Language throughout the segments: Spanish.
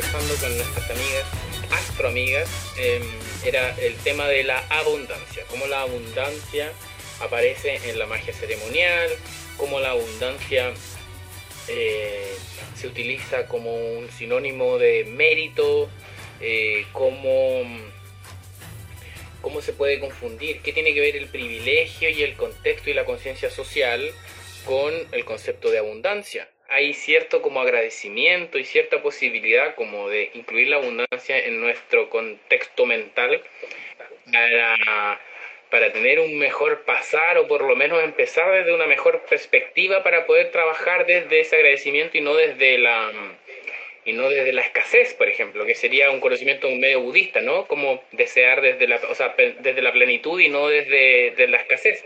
conversando con nuestras amigas, astroamigas, eh, era el tema de la abundancia, cómo la abundancia aparece en la magia ceremonial, cómo la abundancia eh, se utiliza como un sinónimo de mérito, eh, cómo, cómo se puede confundir, qué tiene que ver el privilegio y el contexto y la conciencia social con el concepto de abundancia. Hay cierto como agradecimiento y cierta posibilidad como de incluir la abundancia en nuestro contexto mental para para tener un mejor pasar o por lo menos empezar desde una mejor perspectiva para poder trabajar desde ese agradecimiento y no desde la y no desde la escasez, por ejemplo, que sería un conocimiento medio budista, ¿no? Como desear desde la, o sea, desde la plenitud y no desde, la escasez.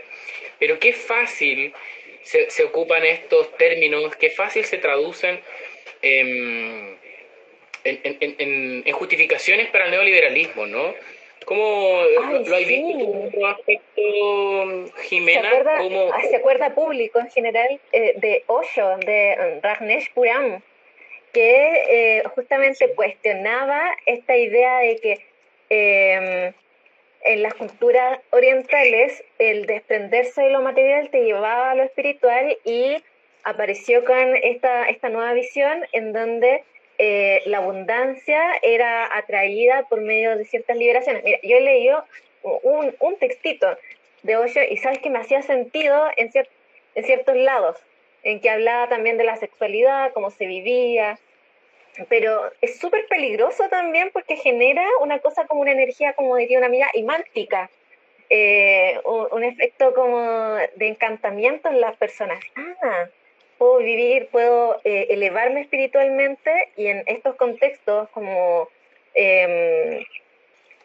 Pero qué fácil se, se, ocupan estos términos, qué fácil se traducen en, en, en, en justificaciones para el neoliberalismo, ¿no? ¿Cómo lo hay visto aspecto, Jimena? ¿Se acuerda, ¿Se acuerda público en general eh, de Osho, de Rajneesh Puram, que eh, justamente cuestionaba esta idea de que em, en las culturas orientales el desprenderse de lo material te llevaba a lo espiritual y apareció con esta, esta nueva visión en donde eh, la abundancia era atraída por medio de ciertas liberaciones. Mira, yo he leído un, un textito de Osho y sabes que me hacía sentido en, en ciertos lados, en que hablaba también de la sexualidad, cómo se vivía, pero es súper peligroso también porque genera una cosa como una energía, como diría una amiga, imántica. Eh, un, efecto como de encantamiento en las personas. Ah, puedo vivir, puedo eh, elevarme espiritualmente y en estos contextos como em,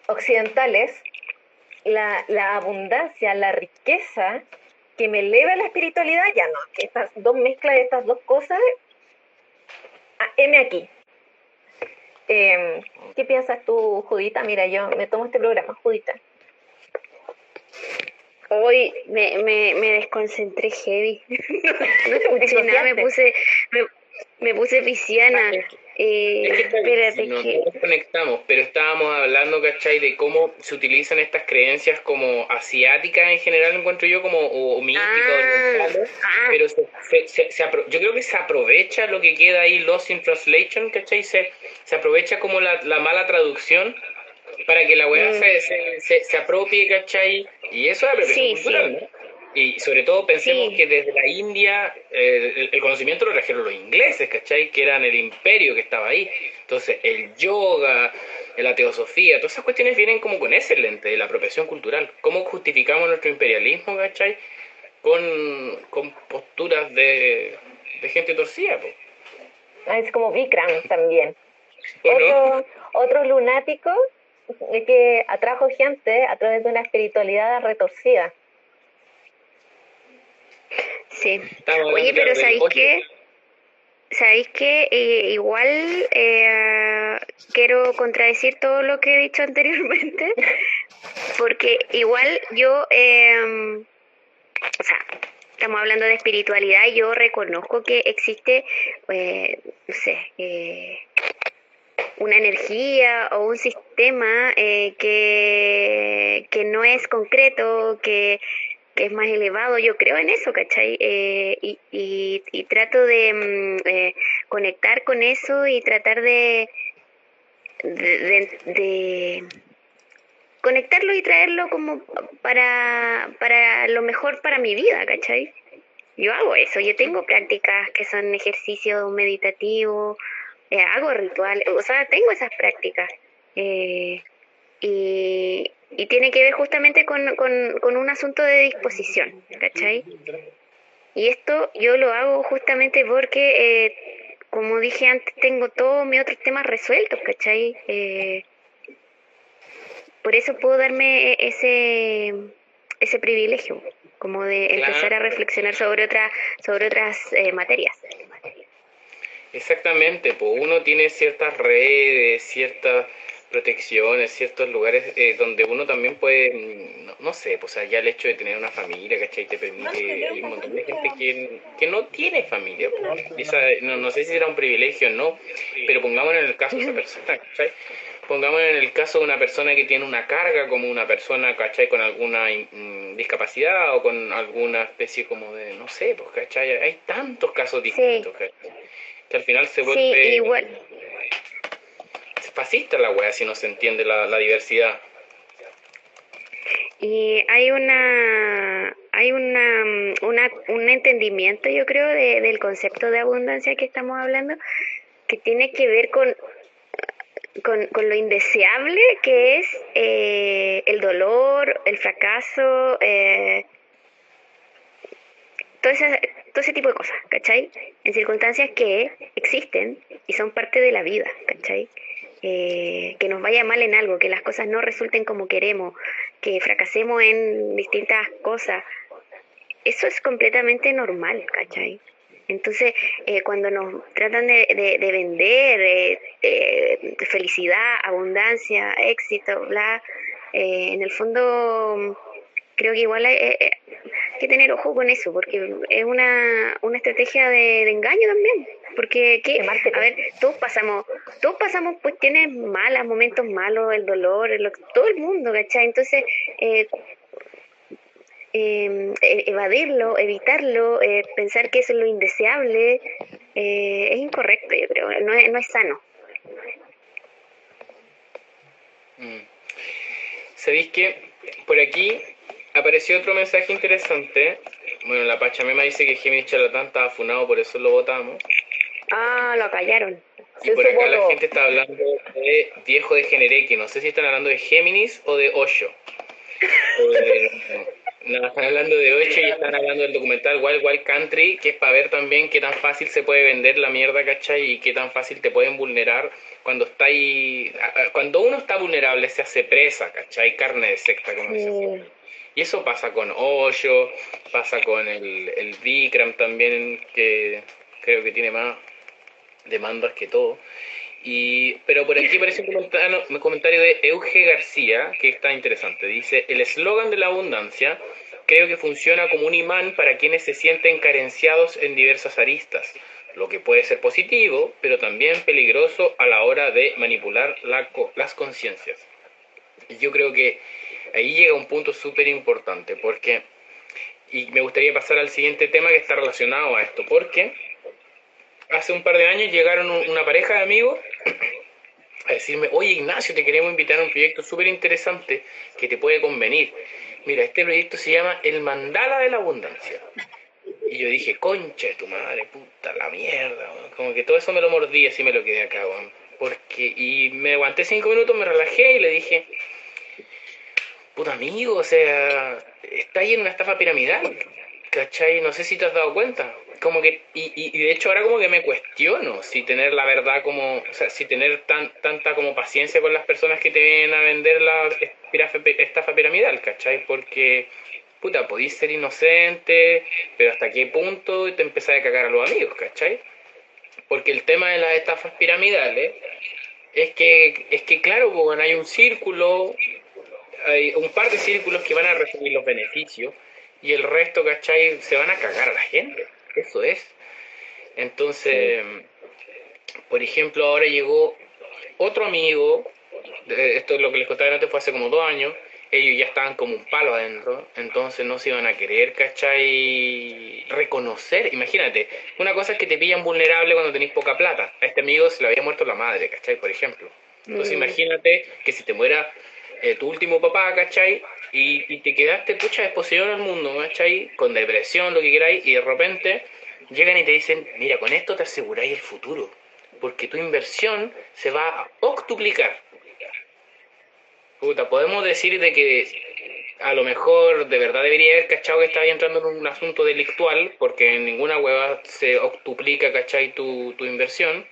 occidentales, la, la, abundancia, la riqueza que me eleva la espiritualidad, ya no, estas dos mezclas de estas dos cosas, ah, M aquí. Em, ¿Qué piensas tú, Judita? Mira, yo me tomo este programa, Judita. Hoy me, me, me desconcentré heavy. no escuché nada, me puse, me, me puse pisciana. Eh, espérate nos, que... nos conectamos, pero estábamos hablando, ¿cachai? De cómo se utilizan estas creencias como asiáticas en general, encuentro yo, como o, místicas, ah, ah. pero se, se, se, yo creo que se aprovecha lo que queda ahí, Lost in Translation, ¿cachai? Se, se aprovecha como la, la mala traducción para que la weá mm. se, se, se, apropie, ¿cachai? Y eso es apropiación cultural, ¿no? Y sobre todo pensemos que desde la India eh, el, conocimiento lo trajeron los ingleses, ¿cachai? Que eran el imperio que estaba ahí. Entonces el yoga, la teosofía, todas esas cuestiones vienen como con ese lente de la apropiación cultural. ¿Cómo justificamos nuestro imperialismo, ¿cachai? Con, con posturas de, de gente torcida, pues. Es como Vikram también. Otro, otro lunático que atrajo gente a través de una espiritualidad retorcida. Sí. Oye, pero ¿sabéis qué? ¿Sabéis qué? Eh, igual eh, quiero contradecir todo lo que he dicho anteriormente, porque igual yo, eh, o sea, estamos hablando de espiritualidad, y yo reconozco que existe, eh, no sé, eh, una energía o un sistema eh, que, que no es concreto, que, es más elevado, yo creo en eso, ¿cachai? Eh, y, y, trato de mm, eh, conectar con eso y tratar de, de, conectarlo y traerlo como para, para lo mejor para mi vida, ¿cachai? Yo hago eso, yo tengo prácticas que son ejercicios meditativos, eh, hago rituales, o sea, tengo esas prácticas. Y, y, tiene que ver justamente con, con, un asunto de disposición, ¿cachai? Y esto yo lo hago justamente porque, eh, como dije antes, tengo todos mis otros temas resueltos, ¿cachai? por eso puedo darme ese, ese privilegio, como de empezar a reflexionar sobre, otra, sobre otras materias. Exactamente, pues uno tiene ciertas redes, ciertas protección en ciertos lugares eh, donde uno también puede, mm, no, sé, pues ya el hecho de tener una familia, ¿cachai? Te permite, hay un montón de gente que, que no tiene familia, no, no sé si será un privilegio o no, pero pongamos en el caso de esa persona, ¿cachai? Pongamos en el caso de una persona que tiene una carga, como una persona, ¿cachai? Con alguna mm, discapacidad o con alguna especie como de, no sé, pues, ¿cachai? Hay tantos casos distintos, Que al final se vuelve... igual fascista la wea si no se entiende la, diversidad. Y hay una hay una, un entendimiento, yo creo, del concepto de abundancia que estamos hablando, que tiene que ver con, con, lo indeseable que es eh, el dolor, el fracaso, eh, todo, ese, todo ese tipo de cosas, ¿cachai? En circunstancias que existen y son parte de la vida, ¿cachai? Eh, que nos vaya mal en algo, que las cosas no resulten como queremos, que fracasemos en distintas cosas, eso es completamente normal, ¿cachai? Entonces, eh, cuando nos tratan de, de, vender eh, felicidad, abundancia, éxito, bla, en el fondo creo que igual hay, que tener ojo con eso, porque es una, una estrategia de engaño también. Porque, ¿qué? a ver, todos pasamos, todos pasamos cuestiones malas, momentos malos, el dolor, todo el mundo, ¿cachai? Entonces, eh, em, e, evadirlo, evitarlo, eh, pensar que eso es lo indeseable, eh, es incorrecto, yo creo, no es, no es sano. Mm. ¿Sabéis que por aquí apareció otro mensaje interesante? Bueno, la Pachamema dice que Géminis Charlatán estaba funado, por eso lo votamos. Ah, lo callaron. Y por acá la gente está hablando de viejo de Genereque. No sé si están hablando de Géminis o de Osho. Eh, no, están hablando de Osho y están hablando del documental Wild Wild Country, que es para ver también qué tan fácil se puede vender la mierda, ¿cachai? Y qué tan fácil te pueden vulnerar cuando está ahí. Cuando uno está vulnerable se hace presa, ¿cachai? Carne de secta, como se Y eso pasa con Osho, pasa con el, el Vikram también, que creo que tiene más demandas que todo. Y, pero por aquí aparece un comentario, un comentario de Euge García que está interesante. Dice, el eslogan de la abundancia creo que funciona como un imán para quienes se sienten carenciados en diversas aristas, lo que puede ser positivo, pero también peligroso a la hora de manipular la, las conciencias. Yo creo que ahí llega un punto súper importante, porque, y me gustaría pasar al siguiente tema que está relacionado a esto, porque hace un par de años llegaron una pareja de amigos a decirme, oye Ignacio, te queremos invitar a un proyecto súper interesante que te puede convenir. Mira, este proyecto se llama El Mandala de la Abundancia. Y yo dije, concha de tu madre, puta la mierda, como que todo eso me lo mordí, así me lo quedé acá, Porque, y me aguanté cinco minutos, me relajé y le dije, puta amigo, o sea, está ahí en una estafa piramidal, ¿cachai? No sé si te has dado cuenta como que, y, y, de hecho ahora como que me cuestiono si tener la verdad como, o sea, si tener tan, tanta como paciencia con las personas que te vienen a vender la estafa piramidal, ¿cachai? Porque, puta, podéis ser inocente, pero hasta qué punto te empezás a cagar a los amigos, ¿cachai? Porque el tema de las estafas piramidales es que, es que claro, pues, hay un círculo, hay un par de círculos que van a recibir los beneficios y el resto, ¿cachai? Se van a cagar a la gente. Eso es. Entonces, por ejemplo, ahora llegó otro amigo, esto es lo que les contaba antes, fue hace como dos años, ellos ya estaban como un palo adentro, entonces no se iban a querer, ¿cachai? Reconocer, imagínate, una cosa es que te pillan vulnerable cuando tenés poca plata, a este amigo se le había muerto la madre, ¿cachai? Por ejemplo. Entonces mm. imagínate que si te muera eh, tu último papá, ¿cachai? Y, te quedaste, pucha, desposeído en el mundo, ¿cachai? Con depresión, lo que queráis, y de repente llegan y te dicen, mira, con esto te aseguráis el futuro, porque tu inversión se va a octuplicar. Puta, podemos decir de que a lo mejor de verdad debería haber cachado que estaba entrando en un asunto delictual, porque en ninguna hueva se octuplica, ¿cachai? Tu, tu inversión,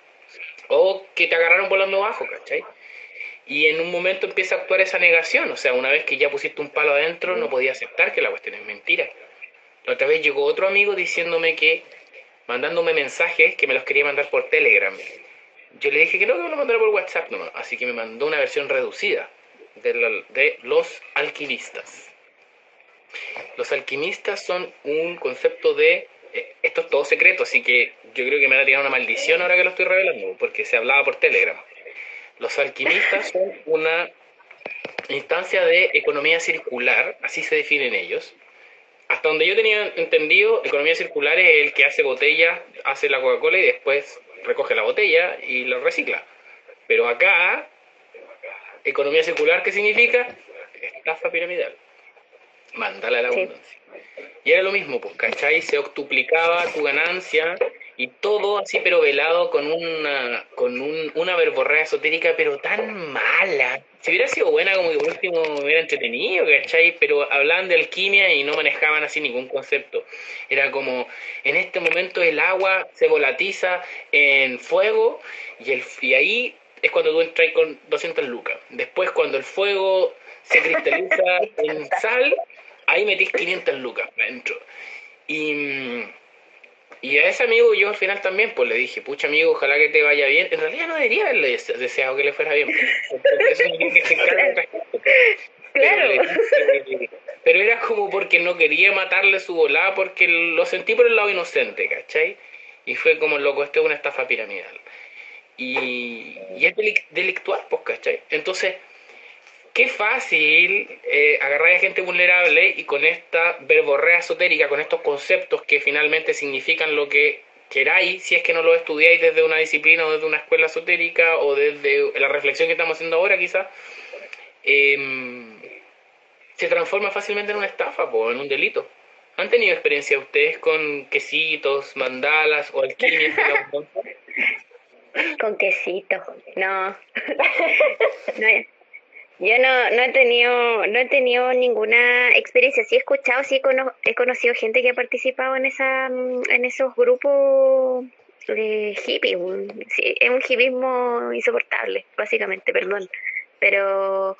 o que te agarraron volando bajo, ¿cachai? Y en un momento empieza a actuar esa negación, o sea, una vez que ya pusiste un palo adentro, no podía aceptar que la cuestión es mentira. La otra vez llegó otro amigo diciéndome que, mandándome mensajes que me los quería mandar por Telegram. yo le dije que no, que me lo mandara por WhatsApp nomás. Así que me mandó una versión reducida de, de los alquimistas. Los alquimistas son un concepto de... Eh, esto es todo secreto, así que yo creo que me va a tirar una maldición ahora que lo estoy revelando, porque se hablaba por Telegram. Los alquimistas son una instancia de economía circular, así se definen ellos. Hasta donde yo tenía entendido, economía circular es el que hace botella, hace la Coca-Cola y después recoge la botella y la recicla. Pero acá, economía circular, ¿qué significa? Estafa piramidal. Mandala la abundancia. Y era lo mismo, pues, ¿cachai? Se octuplicaba tu ganancia y todo así pero velado con una con un, una verborrea esotérica pero tan mala. Si hubiera sido buena como que por último me hubiera entretenido ¿cachai? pero hablaban de alquimia y no manejaban así ningún concepto. Era como en este momento el agua se volatiza en fuego y, el, y ahí es cuando tú entras con 200 lucas. Después cuando el fuego se cristaliza en sal ahí metís 500 lucas adentro. Y mm, y a ese amigo yo al final también, pues le dije, pucha amigo, ojalá que te vaya bien. En realidad no debería haberle deseado que le fuera bien. Eso que se Claro. Pero, era como porque no quería matarle su volada, porque lo sentí por el lado inocente, ¿cachai? Y fue como, loco, esto es una estafa piramidal. Y, y es delictual, pues, ¿cachai? Entonces, qué fácil eh, agarrar a gente vulnerable y con esta verborrea esotérica, con estos conceptos que finalmente significan lo que queráis, si es que no lo estudiáis desde una disciplina o desde una escuela esotérica o desde la reflexión que estamos haciendo ahora quizás, em, se transforma fácilmente en una estafa o en un delito. ¿Han tenido experiencia ustedes con quesitos, mandalas o alquimias? con quesitos, no. no yo no, no he tenido, no he tenido ninguna experiencia. Sí he escuchado, sí he, conocido gente que ha participado en esa, en esos grupos de hippies. Sí, es un hipismo insoportable, básicamente, perdón. Pero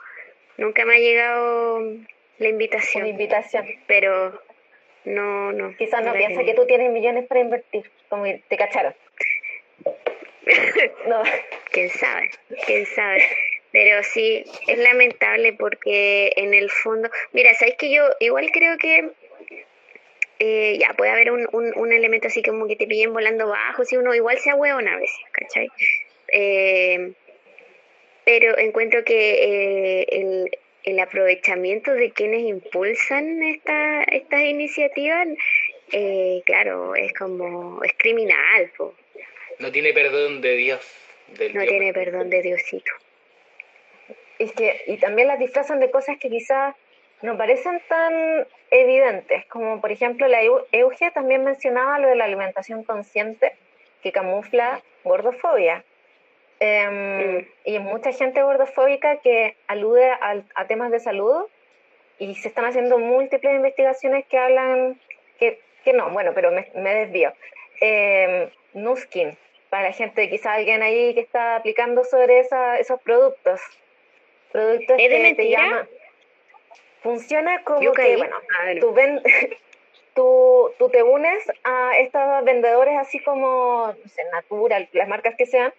nunca me ha llegado la invitación. La invitación. Pero no, no. Quizás no, piensa que tú tienes millones para invertir, como te cacharon. no. ¿Quién sabe? ¿Quién sabe? Pero sí, es lamentable porque en el fondo, mira, sabes que yo igual creo que eh, ya puede haber un, un, elemento así como que te pillen volando bajo, si uno igual sea hueón a veces, ¿cachai? Eh, pero encuentro que eh, el, el, aprovechamiento de quienes impulsan esta, estas iniciativas, claro, es como, es criminal. No tiene perdón de Dios. no tiene perdón de Diosito y, que, y también las disfrazan de cosas que quizás no parecen tan evidentes, como por ejemplo la Euge también mencionaba lo de la alimentación consciente que camufla gordofobia. Em, mm. Y mucha gente gordofóbica que alude a, temas de salud y se están haciendo múltiples investigaciones que hablan que, que no, bueno, pero me, me desvío. Eh, Nuskin, para la gente, quizá alguien ahí que está aplicando sobre esa, esos productos productos ¿Es de te llama funciona como que bueno tú, ven, tú, tú, te unes a estos vendedores así como no sé, Natural las marcas que sean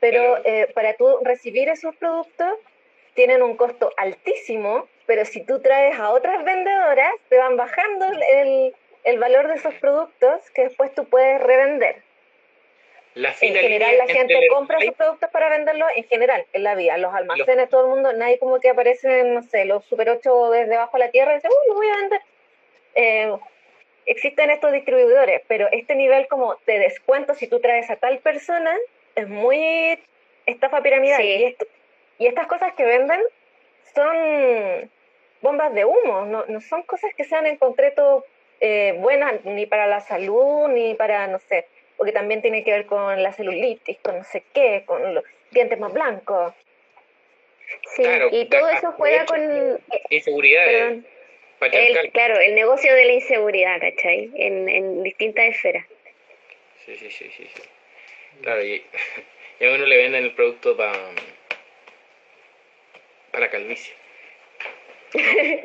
pero eh, para tú recibir esos productos tienen un costo altísimo pero si tú traes a otras vendedoras te van bajando el, el valor de esos productos que después tú puedes revender en general la gente compra sus productos para venderlos en general, en la vía, los almacenes, todo el mundo, nadie como que aparece, no sé, los Super 8 desde abajo de la tierra y dice, uy, los voy a vender. Eh, existen estos distribuidores, pero este nivel como de descuento si tú traes a tal persona es muy estafa piramidal. Y, y estas cosas que venden son bombas de humo, no, no son cosas que sean en concreto eh, buenas ni para la salud, ni para, no sé, porque también tiene que ver con la celulitis, con no sé qué, con los dientes más blancos. Sí, y todo eso juega con... Inseguridad. El, claro, el negocio de la inseguridad, ¿cachai? En, en distintas esferas. Sí, sí, sí, sí. Claro, y, a uno le venden el producto para para calvicie.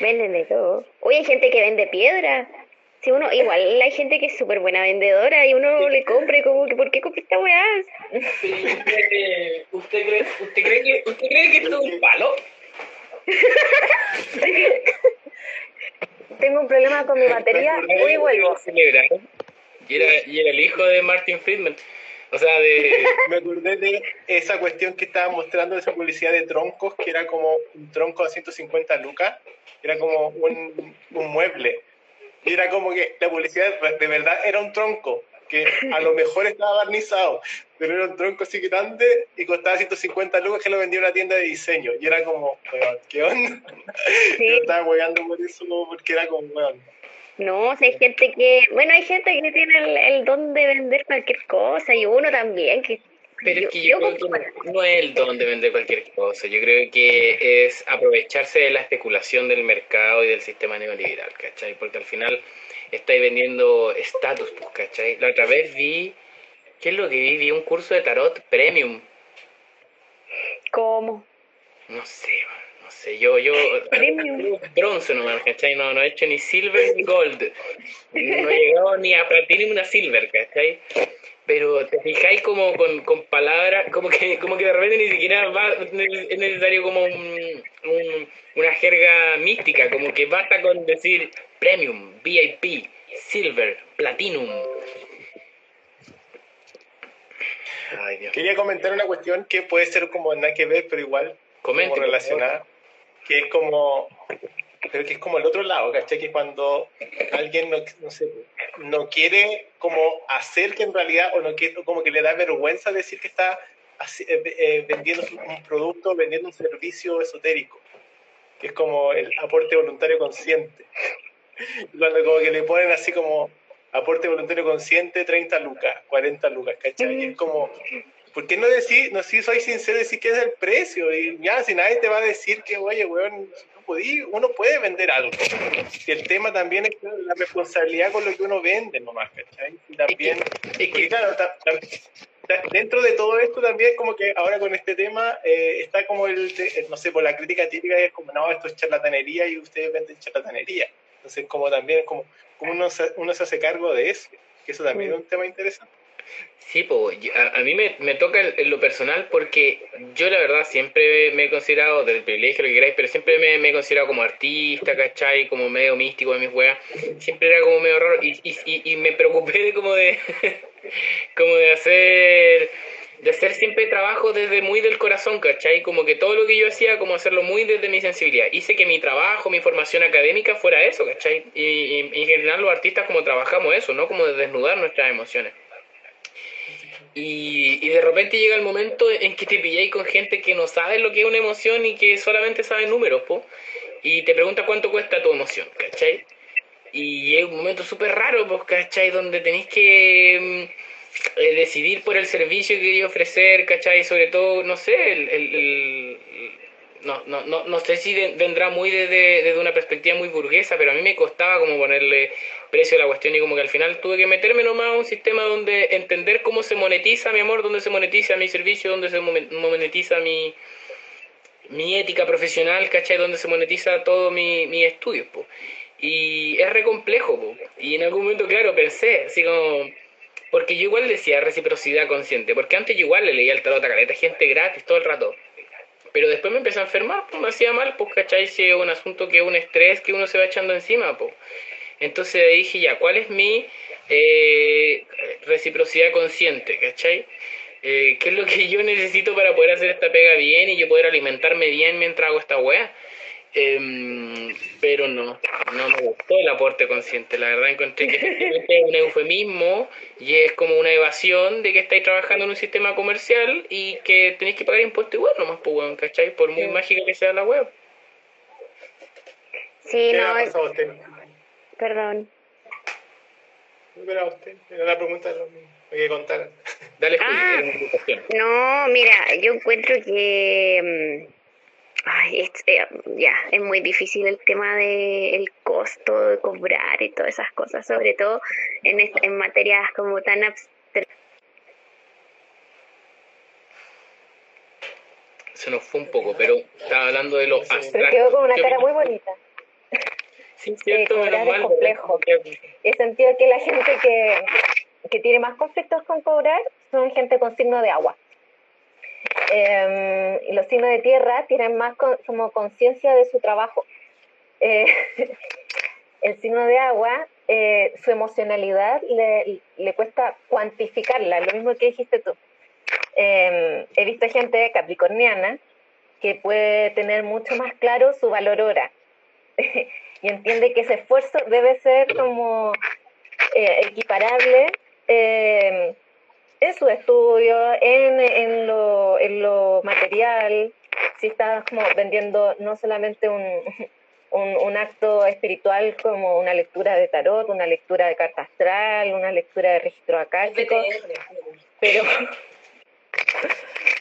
Venden de todo. Oye, hay gente que vende piedra. Si uno, igual hay gente que es súper buena vendedora y uno le compra y como que, ¿por qué compra esta weá? ¿Usted cree, usted cree, usted cree que, usted cree que esto es un palo? Tengo un problema con mi batería, muy vuelvo. Y era, y era el hijo de Martin Friedman. O sea, de... Me acordé de esa cuestión que estaba mostrando de esa publicidad de troncos, que era como un tronco de 150 lucas, era como un, un mueble. Y era como que la publicidad de verdad era un tronco, que a lo mejor estaba barnizado, pero era un tronco así grande y costaba 150 lucas que lo vendía en una tienda de diseño. Y era como, ¿qué onda? Sí. Yo estaba jugando por eso, porque era como, weón. No, o sea, hay gente que, bueno, hay gente que tiene el, el, don de vender cualquier cosa y uno también que... Pero es que yo, creo que no, es el don de vender cualquier cosa, yo creo que es aprovecharse de la especulación del mercado y del sistema neoliberal, ¿cachai? Porque al final estáis vendiendo estatus, pues, ¿cachai? La otra vez vi, ¿qué es lo que vi? Vi un curso de tarot premium. ¿Cómo? No sé, no sé, yo, yo, bronce nomás, ¿cachai? No, no he hecho ni silver ni gold. No he llegado ni a platino ni una silver, ¿cachai? Pero te fijáis como con, con palabras, como que, como que de repente ni siquiera va, es necesario como un, una jerga mística, como que basta con decir premium, VIP, silver, platinum. Quería comentar una cuestión que puede ser como nada que ver, pero igual como relacionada que es como, creo que es como el otro lado, ¿cachai? Que cuando alguien no, no, sé, no quiere como hacer que en realidad, o no quiere, como que le da vergüenza decir que está eh, eh, vendiendo un producto, vendiendo un servicio esotérico, que es como el aporte voluntario consciente. Cuando como que le ponen así como aporte voluntario consciente 30 lucas, 40 lucas, ¿cachai? Y es como, ¿por qué no decir, no si soy sincero, decir que es el precio? Y ya, si nadie te va a decir que, oye, weón, uno puede vender algo. Y el tema también es la responsabilidad con lo que uno vende nomás, ¿cachai? Y también, es que, claro, dentro de todo esto también como que ahora con este tema eh, está como el, no sé, por la crítica típica es como, no, esto es charlatanería y ustedes venden charlatanería. Entonces, como también, como, como uno, se, uno se hace cargo de eso, que eso también es un tema interesante. Sí, pues a, mí me, toca en, lo personal porque yo la verdad siempre me he considerado, del privilegio lo que queráis, pero siempre me, he considerado como artista, ¿cachai? Como medio místico de mis weas. Siempre era como medio raro y, y, y, me preocupé de como de, como de hacer de hacer siempre trabajo desde muy del corazón, ¿cachai? Como que todo lo que yo hacía, como hacerlo muy desde mi sensibilidad. Hice que mi trabajo, mi formación académica fuera eso, ¿cachai? Y, y, en general los artistas como trabajamos eso, ¿no? Como de desnudar nuestras emociones. Y, y, de repente llega el momento en que te pilláis con gente que no sabe lo que es una emoción y que solamente sabe números, po, y te pregunta cuánto cuesta tu emoción, ¿cachai? Y es un momento súper raro, pues, ¿cachai? Donde tenéis que mm, eh, decidir por el servicio que queréis ofrecer, ¿cachai? Sobre todo, no sé, el, el, no, no, no, no sé si vendrá muy desde, una perspectiva muy burguesa, pero a mí me costaba como ponerle precio a la cuestión y como que al final tuve que meterme nomás a un sistema donde entender cómo se monetiza mi amor, dónde se monetiza mi servicio, dónde se monetiza mi, mi ética profesional, ¿cachai? Donde se monetiza todo mi, mi estudios, po. Y es re complejo, po. Y en algún momento, claro, pensé, así como... Porque yo igual decía reciprocidad consciente, porque antes yo igual le leía el tarot a caleta, gente gratis todo el rato. Pero después me empecé a enfermar, pues me hacía mal, pues, ¿cachai? Si es un asunto que es un estrés que uno se va echando encima, pues. Entonces dije, ya, ¿cuál es mi eh, reciprocidad consciente, ¿cachai? Eh, ¿Qué es lo que yo necesito para poder hacer esta pega bien y yo poder alimentarme bien mientras hago esta weá? Em, pero no, no me gustó el aporte consciente. La verdad encontré que es un eufemismo y es como una evasión de que estáis trabajando en un sistema comercial y que tenéis que pagar impuestos igual nomás, pues, weón, ¿cachai? Por muy mágica que sea la web. Sí, no. Perdón. No usted, era la pregunta lo Hay que contar. Dale, ah, No, mira, yo encuentro que. Ay, es, eh, ya, es muy difícil el tema del el costo de cobrar y todas esas cosas, sobre todo en, en materias como tan abstractas. Se nos fue un poco, pero estaba hablando de lo abstracto. quedó con una cara muy bonita. eh, cobrar es complejo. He sentido que la gente que, que tiene más conflictos con cobrar son gente con signo de agua. Y los signos de tierra tienen más como conciencia de su trabajo. Eh, el signo de agua, eh, su emocionalidad le, le, cuesta cuantificarla, lo mismo que dijiste tú. Em, he visto gente capricorniana que puede tener mucho más claro su valor hora y entiende que ese esfuerzo debe ser como eh, equiparable em, en su estudio, en, en, lo, en lo material, si estás como vendiendo no solamente un, un, un, acto espiritual como una lectura de tarot, una lectura de carta astral, una lectura de registro acástico, pero,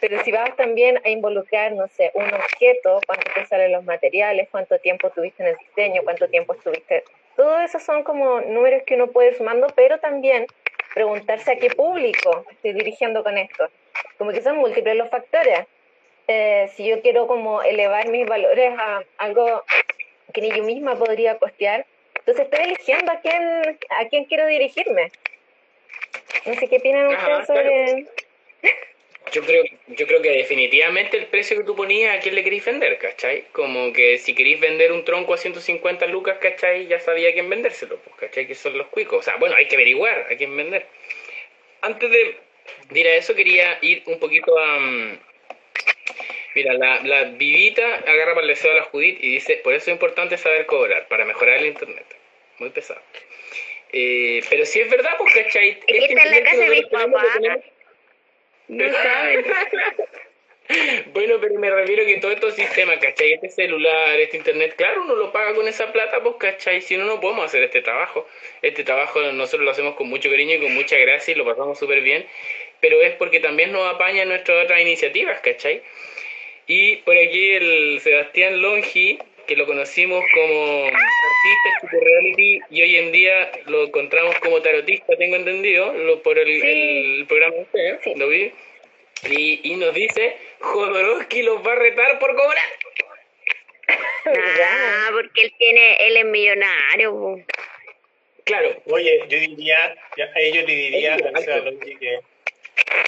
pero si vas también a involucrar, no sé, un objeto, cuánto te salen los materiales, cuánto tiempo tuviste en el diseño, cuánto tiempo estuviste, todo eso son como números que uno puede ir sumando, pero también preguntarse a qué público estoy dirigiendo con esto. Como que son múltiples los factores. Eh, si yo quiero como elevar mis valores a algo que ni yo misma podría costear, entonces estoy eligiendo a quién, a quién quiero dirigirme. No sé qué opinan ustedes sobre... Yo creo, yo creo que definitivamente el precio que tú ponías a quién le queréis vender, ¿cachai? Como que si queréis vender un tronco a 150 lucas, ¿cachai? Ya sabía a quién vendérselo, pues, ¿cachai? Que son los cuicos. O sea, bueno, hay que averiguar a quién vender. Antes de ir a eso, quería ir un poquito a... Mm, mira, la, la vivita agarra para el deseo a la Judith y dice, por eso es importante saber cobrar, para mejorar el Internet. Muy pesado. Eh, pero si es verdad, pues, ¿cachai? Este está en la casa de mis papás. No saben. bueno, pero me refiero que todo estos sistemas, ¿cachai? Este celular, este internet, claro, uno lo paga con esa plata, pues, ¿cachai? Si no, no podemos hacer este trabajo. Este trabajo nosotros lo hacemos con mucho cariño y con mucha gracia y lo pasamos súper bien, pero es porque también nos apaña nuestras otras iniciativas, ¿cachai? Y por aquí el Sebastián Longi, que lo conocimos como artista super reality y hoy en día lo encontramos como tarotista, tengo entendido, lo, por el, programa de usted, lo vi. Y, y nos dice, Jodorowsky los va a retar por cobrar. Ah, porque él tiene, él es millonario. Claro. Oye, yo diría, a ellos le diría a que,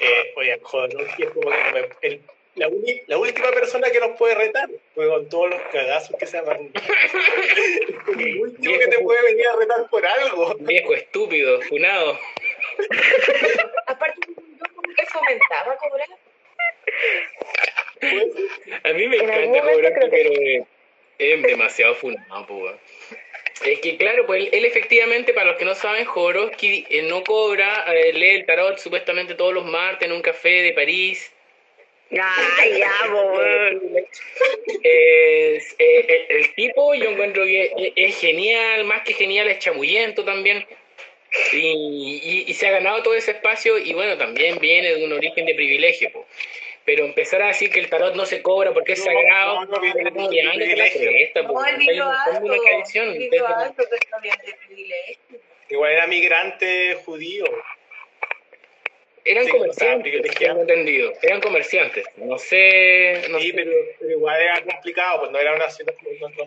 eh, oye, Jodorowsky es como que el la, la, última persona que nos puede retar, pues con todos los cagazos que se han el último que te puede venir a retar por algo. Viejo estúpido, funado. Aparte, como que fomentaba cobrar. a mí me encanta cobrar, pero es demasiado funado, pues. Es que claro, pues él, efectivamente, para los que no saben, Jodorowsky eh, no cobra, eh, lee el tarot supuestamente todos los martes en un café de París, Ay, ya, es, eh, el tipo yo encuentro que es genial, más que genial, es chamullento también. Y, y, se ha ganado todo ese espacio y bueno, también viene de un origen de privilegio. Pero empezar a decir que el tarot no se cobra porque es sagrado, no, no, no, no, Igual era migrante judío eran comerciantes, tengo entendido. Eran comerciantes. No sé. No sí, Pero, igual era complicado, pues no era una ciudad.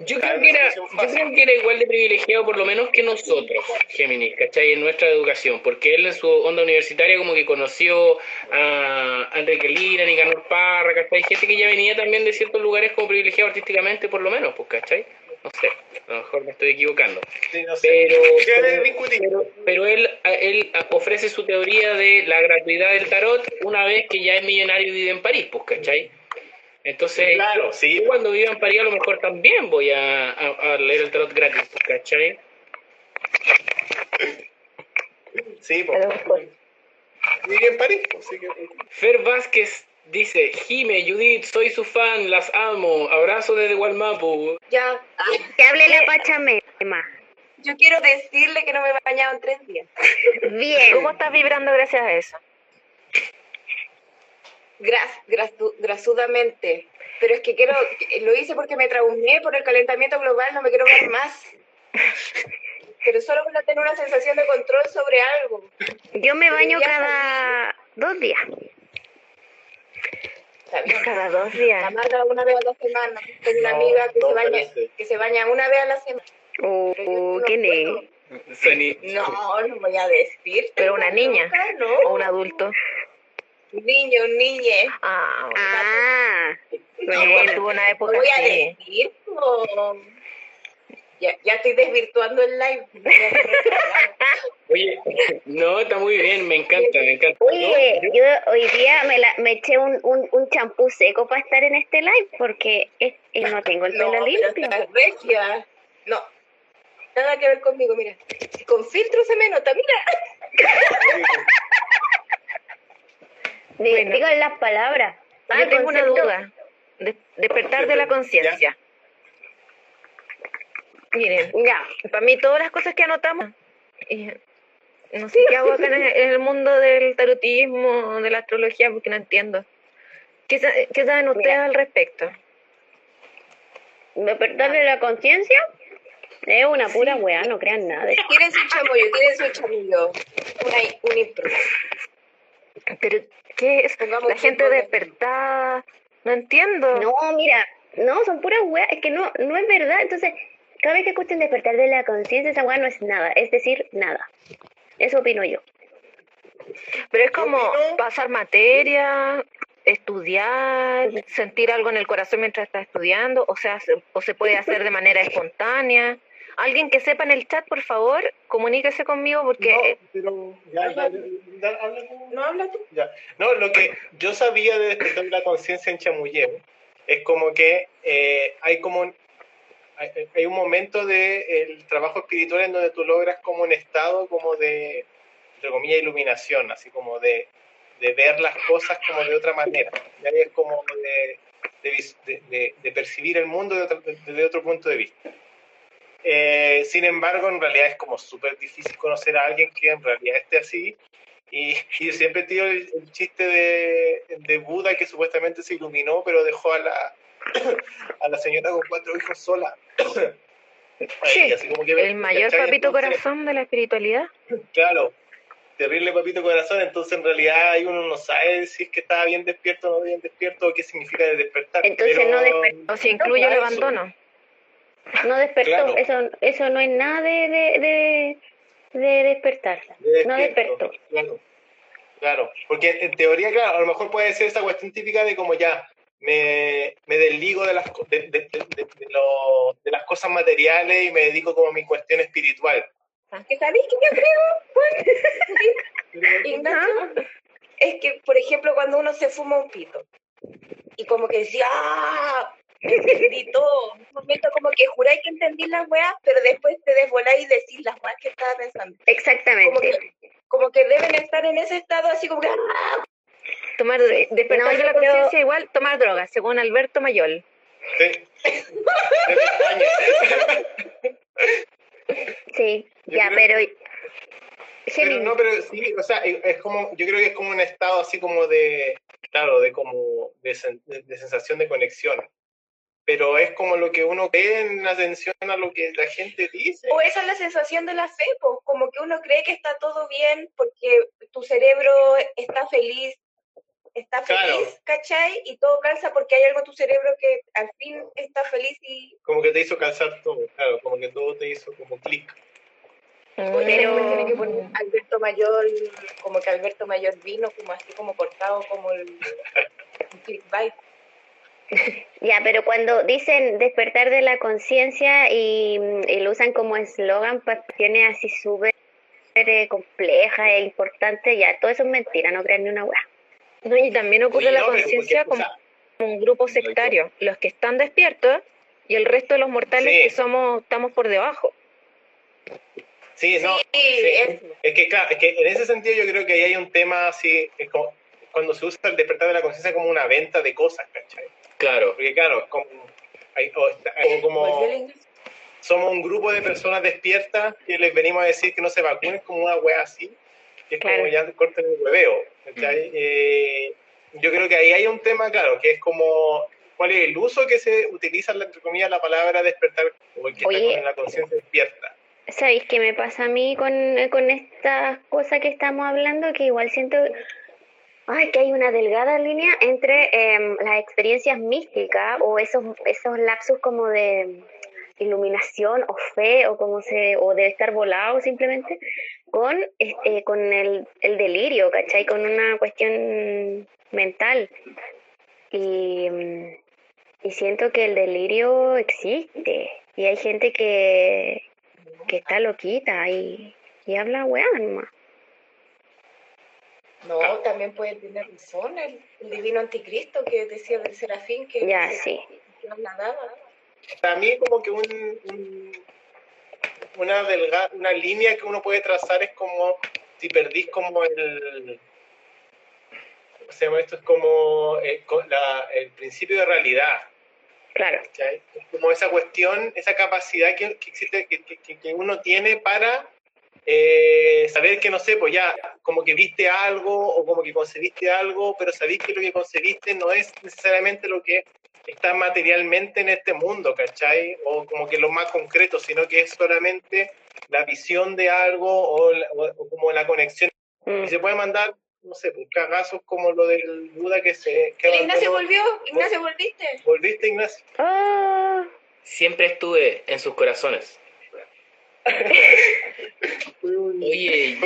yo, creo que era, yo creo que era igual de privilegiado, por lo menos que nosotros, Géminis, ¿cachai? En nuestra educación. Porque él en su onda universitaria, como que conoció a Enrique Lira, Nicanor Parra, ¿cachai? Gente que ya venía también de ciertos lugares como privilegiado artísticamente, por lo menos, pues, ¿cachai? No sé, a lo mejor me estoy equivocando. pero, pero, él, él ofrece su teoría de la gratuidad del tarot una vez que ya es millonario y vive en París, pues, ¿cachai? Entonces, claro, yo cuando viva en París a lo mejor también voy a, a, leer el tarot gratis, pues, ¿cachai? Sí, pues. Vive en París, pues, sí que... Fer Vázquez Dice, Jime, Judith, soy su fan, las amo, abrazo desde Gualmapu. Ya. Que hable la Pachamema. Yo quiero decirle que no me he bañado en tres días. Bien. ¿Cómo estás vibrando gracias a eso? Gras, grasudamente. Pero es que quiero, lo hice porque me traumé por el calentamiento global, no me quiero ver más. Pero solo para tener una sensación de control sobre algo. Yo me baño cada dos días. Cada dos días. La una vez a dos semanas. Tengo una amiga que, se baña, que se baña una vez a la semana. Oh, ¿quién es? No, no voy a decir. Pero una niña o un adulto. Niño, niñe. Ah, ah bueno, tuvo una época no voy a decir. Ya, ya estoy desvirtuando el live. Oye, no, está muy bien, me encanta, me encanta. Oye, yo hoy día me, la, me eché un, un, un champú seco para estar en este live porque es, no tengo el pelo no, limpio. Regia. No, nada que ver conmigo, mira. Con filtro se me nota, mira. bueno. Digo las palabras. yo tengo una duda. despertar de la conciencia. Miren, ya, para mí todas las cosas que anotamos, no sé qué hago acá en el, mundo del tarotismo, de la astrología, porque no entiendo. ¿Qué, qué saben ustedes al respecto? ¿Despertarle la conciencia? Es una pura weá, no crean nada. Tienes un chamullo, tienes un chamullo. Un, un Pero, ¿qué es? la gente despertada. No entiendo. No, mira, no, son puras weas. Es que no, no es verdad. Entonces, cada vez que escuchen despertar de la conciencia, esa weá no es nada, es decir, nada. Eso opino yo. Pero es como pasar materia, estudiar, sentir algo en el corazón mientras estás estudiando, o sea, se, o se puede hacer de manera espontánea. Alguien que sepa en el chat, por favor, comuníquese conmigo porque... No, no, habla tú. Ya. No, lo que yo sabía de despertar de la conciencia en Chamulleo es como que eh, hay como hay, un momento del el trabajo espiritual en donde tú logras como un estado como de, entre comillas, iluminación, así como de, de ver las cosas como de otra manera. Es como de, de, de, percibir el mundo desde otro, punto de vista. Eh, sin embargo, en realidad es como súper difícil conocer a alguien que en realidad esté así. Y, y siempre tiro el, el chiste de, de Buda que supuestamente se iluminó, pero dejó a la, a la señora con cuatro hijos sola. sí, el mayor papito corazón de la espiritualidad. Claro, terrible papito corazón, entonces en realidad uno no sabe si es que estaba bien despierto o no bien despierto o qué significa despertar. Entonces no despertó. O si incluye el abandono. No despertó, eso, eso no es nada de, de, de, despertar. no despertó. Claro, claro, porque en teoría, claro, a lo mejor puede ser esa cuestión típica de como ya, me, me desligo de las, de, de, de, lo, de, las cosas materiales y me dedico como a mi cuestión espiritual. ¿Que sabéis que yo creo? Ignacio, es que, por ejemplo, cuando uno se fuma un pito y como que decía, ¡ah! Entendí todo. Un momento como que juráis que entendí las weas, pero después te desvoláis y decís las weas que estaba pensando. Exactamente. Como que, como que deben estar en ese estado así como que, ¡ah! Tomar, despertar de la conciencia igual tomar drogas, según Alberto Mayol. Sí. sí, ya, pero... pero... no, pero sí, o sea, es como, yo creo que es como un estado así como de, claro, de como, de, de sensación de conexión pero es como lo que uno cree en atención a lo que la gente dice. O esa es la sensación de la fe, pues, como que uno cree que está todo bien porque tu cerebro está feliz está feliz, ¿cachai? Y todo calza porque hay algo en tu cerebro que al fin está feliz y... Como que te hizo calzar todo, claro, como que todo te hizo como clic. Pero tiene que poner Alberto Mayor, como que Alberto Mayor vino como así como cortado como el, clickbait. Ya, pero cuando dicen despertar de la conciencia y, lo usan como eslogan, pues tiene así súper compleja e importante, ya, todo eso es mentira, no crean ni una hueá. No, y también ocurre la conciencia como un grupo sectario, los que están despiertos y el resto de los mortales que somos estamos por debajo. Sí, no, Es, que claro, es que en ese sentido yo creo que ahí hay un tema así, es como cuando se usa el despertar de la conciencia como una venta de cosas, ¿cachai? Claro. Porque claro, como, hay, como, somos un grupo de personas despiertas que les venimos a decir que no se vacunen como una wea así, que es como ya corten el hueveo. Eh, yo creo que ahí hay un tema, claro, que es como cuál es el uso que se utiliza, entre comillas, la palabra despertar, o el que está con la conciencia despierta. ¿Sabéis qué me pasa a mí con, con esta cosa que estamos hablando? Que igual siento ay, que hay una delgada línea entre em, las experiencias místicas o esos, esos lapsos como de, iluminación o fe o como se o debe estar volado simplemente con eh, con el, el, delirio ¿cachai? con una cuestión mental y, y siento que el delirio existe y hay gente que, que está loquita y, y habla weá nomás no, también puede tener razón el, divino anticristo que decía del serafín que, ya, sí. Para mí como que un, una, una línea que uno puede trazar es como si perdís como el... ¿Cómo se llama esto? Es como el, el principio de realidad. Claro. Es como esa cuestión, esa capacidad que, que existe, que, que, uno tiene para eh, saber que no sé, pues ya, como que viste algo o como que concebiste algo, pero sabéis que lo que concebiste no es necesariamente lo que está materialmente en este mundo, ¿cachai? O como que lo más concreto, sino que es solamente la visión de algo o, como la conexión. Y se puede mandar, no sé, pues cagazos como lo del Buda que se... Que Ignacio volvió, Ignacio, ¿volviste? ¿Volviste, Ignacio? Ah. Siempre estuve en sus corazones. Oye,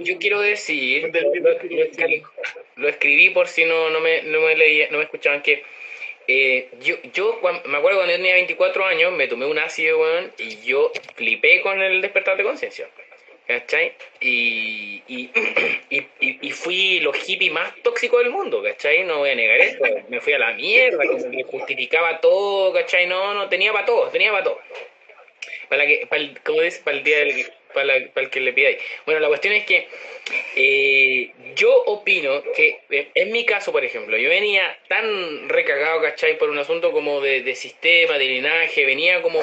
yo quiero decir, lo, escribí, por si no, no, me, no, me, leía, no me escuchaban, que eh, yo, yo me acuerdo cuando tenía 24 años, me tomé un ácido, y yo flipé con el despertar de conciencia. ¿Cachai? Y, y, y, y, fui los hippies más tóxicos del mundo, ¿cachai? No voy a negar eso. Me fui a la mierda, me justificaba todo, ¿cachai? No, no, tenía para todo, tenía para todo para que, para el, como dice, para el día del, para, el que le pidáis. Bueno, la cuestión es que eh, yo opino que, eh, en mi caso, por ejemplo, yo venía tan recagado, ¿cachai? Por un asunto como de, sistema, de linaje, venía como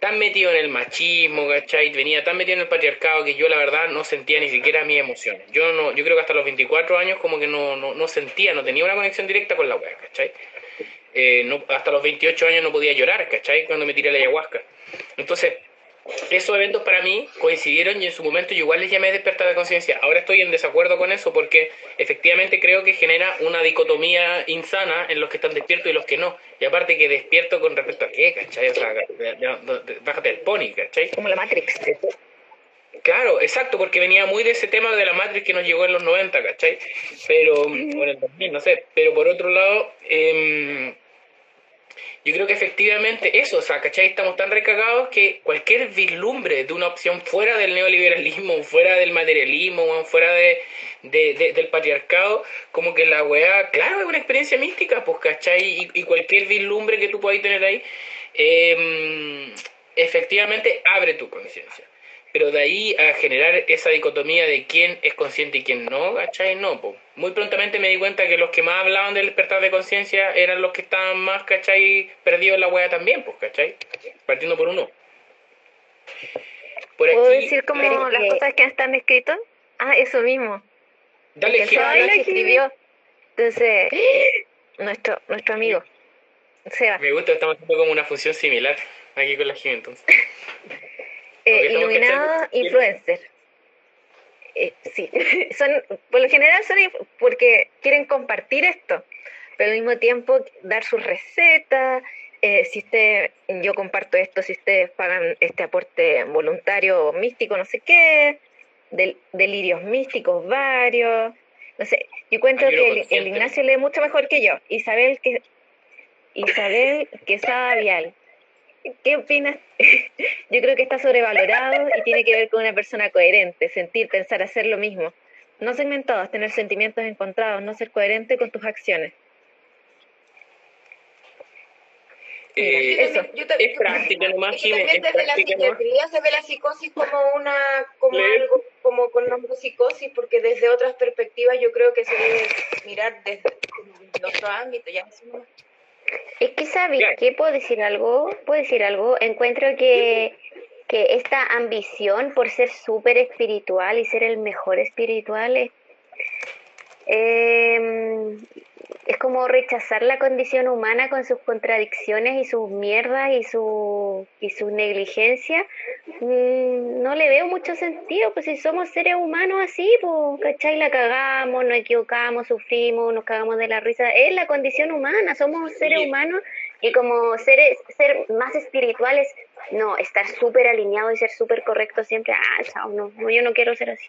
tan metido en el machismo, ¿cachai? Venía tan metido en el patriarcado que yo la verdad no sentía ni siquiera mis emociones. Yo no, yo creo que hasta los 24 años como que no, no, no sentía, no tenía una conexión directa con la wea, ¿cachai? Eh, no, hasta los 28 años no podía llorar, ¿cachai? Cuando me tiré la ayahuasca. Entonces, esos eventos para mí coincidieron y en su momento yo igual les llamé despertar de conciencia. Ahora estoy en desacuerdo con eso porque efectivamente creo que genera una dicotomía insana en los que están despiertos y los que no. Y aparte que despierto con respecto a qué, ¿cachai? O sea, bájate el pony, ¿cachai? Como la Matrix. Claro, exacto, porque venía muy de ese tema de la Matrix que nos llegó en los 90, ¿cachai? Pero, o en el 2000, no sé. Pero por otro lado, eh, yo creo que efectivamente eso, o sea, ¿cachai? Estamos tan recagados que cualquier vislumbre de una opción fuera del neoliberalismo, fuera del materialismo, fuera de, del patriarcado, como que la weá, claro, es una experiencia mística, pues, ¿cachai? Y, cualquier vislumbre que tú puedas tener ahí, eh, efectivamente abre tu conciencia. Pero de ahí a generar esa dicotomía de quién es consciente y quién no, ¿cachai? No, pues. Muy prontamente me di cuenta que los que más hablaban del despertar de conciencia eran los que estaban más, ¿cachai? Perdidos en la hueá también, pues, ¿cachai? Partiendo por uno. ¿Puedo decir como las cosas que están escritas? Ah, eso mismo. Dale, que escribió. Entonces, nuestro, nuestro amigo. Seba. Me gusta, estamos haciendo como una función similar aquí con la gente, entonces. Eh, iluminados influencers. Eh, sí, son, por lo general son porque quieren compartir esto, pero al mismo tiempo dar sus recetas, eh, si usted, yo comparto esto, si ustedes pagan este aporte voluntario místico, no sé qué, del, delirios místicos varios, no sé, yo cuento que el, Ignacio lee mucho mejor que yo, Isabel que Isabel Quesada Vial, ¿Qué opinas? Yo creo que está sobrevalorado y tiene que ver con una persona coherente, sentir, pensar, hacer lo mismo. No segmentados, tener sentimientos encontrados, no ser coherente con tus acciones. Eh, eso. es práctica nomás, también desde la psiquiatría se ve la psicosis como una como algo como con una psicosis porque desde otras perspectivas yo creo que se debe mirar desde, otro ámbito ya es que, ¿sabes qué? ¿Puedo decir algo? ¿Puedo decir algo? Encuentro que, que esta ambición por ser súper espiritual y ser el mejor espiritual es, eh, es como rechazar la condición humana con sus contradicciones y sus mierdas y su, y su negligencia. Mm, no le veo mucho sentido, pues si somos seres humanos así, pues, ¿cachai? La cagamos, nos equivocamos, sufrimos, nos cagamos de la risa. Es la condición humana, somos seres humanos Y como ser, ser más espirituales, no, estar súper alineado y ser súper correcto siempre, ah, chao, no, yo no quiero ser así.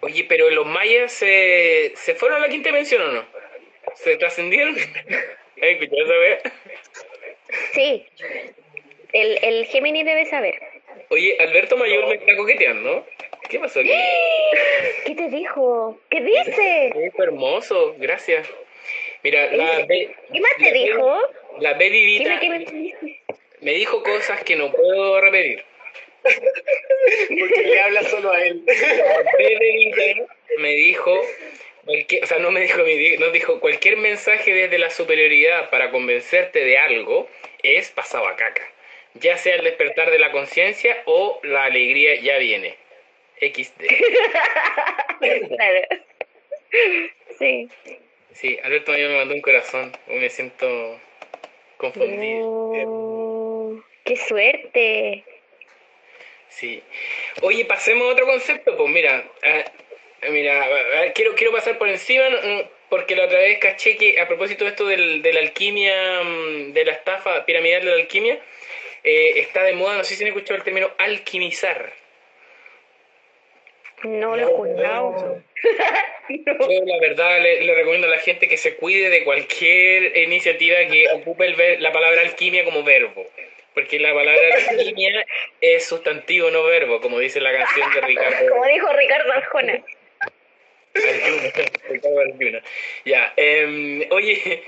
Oye, pero los mayas se, se fueron a la quinta dimensión o no? ¿Se trascendieron? ¿Eh, Sí, el, el Gemini debe saber. Oye, Alberto Mayor me está coqueteando. ¿Qué pasó aquí? ¿Qué te dijo? ¿Qué dice? Muy hermoso, gracias. Mira, la ¿Qué más te dijo? la Bedidita me dijo cosas que no puedo repetir. Porque le habla solo a él. La Bedidita me dijo, o sea, no me dijo, no dijo, cualquier mensaje desde la superioridad para convencerte de algo es pasado a caca. Ya sea el despertar de la conciencia o la alegría ya viene. XD. claro. Sí. Sí, Alberto me mandó un corazón. Me siento confundido. Oh, ¡Qué suerte! Sí. Oye, pasemos a otro concepto. Pues mira, mira, quiero, quiero pasar por encima porque la otra vez caché que a propósito de esto del, de la alquimia, mm, de la estafa piramidal de la alquimia, eh, está de moda, no sé si han escuchado el término alquimizar. No lo he escuchado. Yo la verdad le, recomiendo a la gente que se cuide de cualquier iniciativa que ocupe el la palabra alquimia como verbo. Porque la palabra alquimia es sustantivo, no verbo, como dice la canción de Ricardo. como dijo Ricardo Arjona. Ya, em, oye,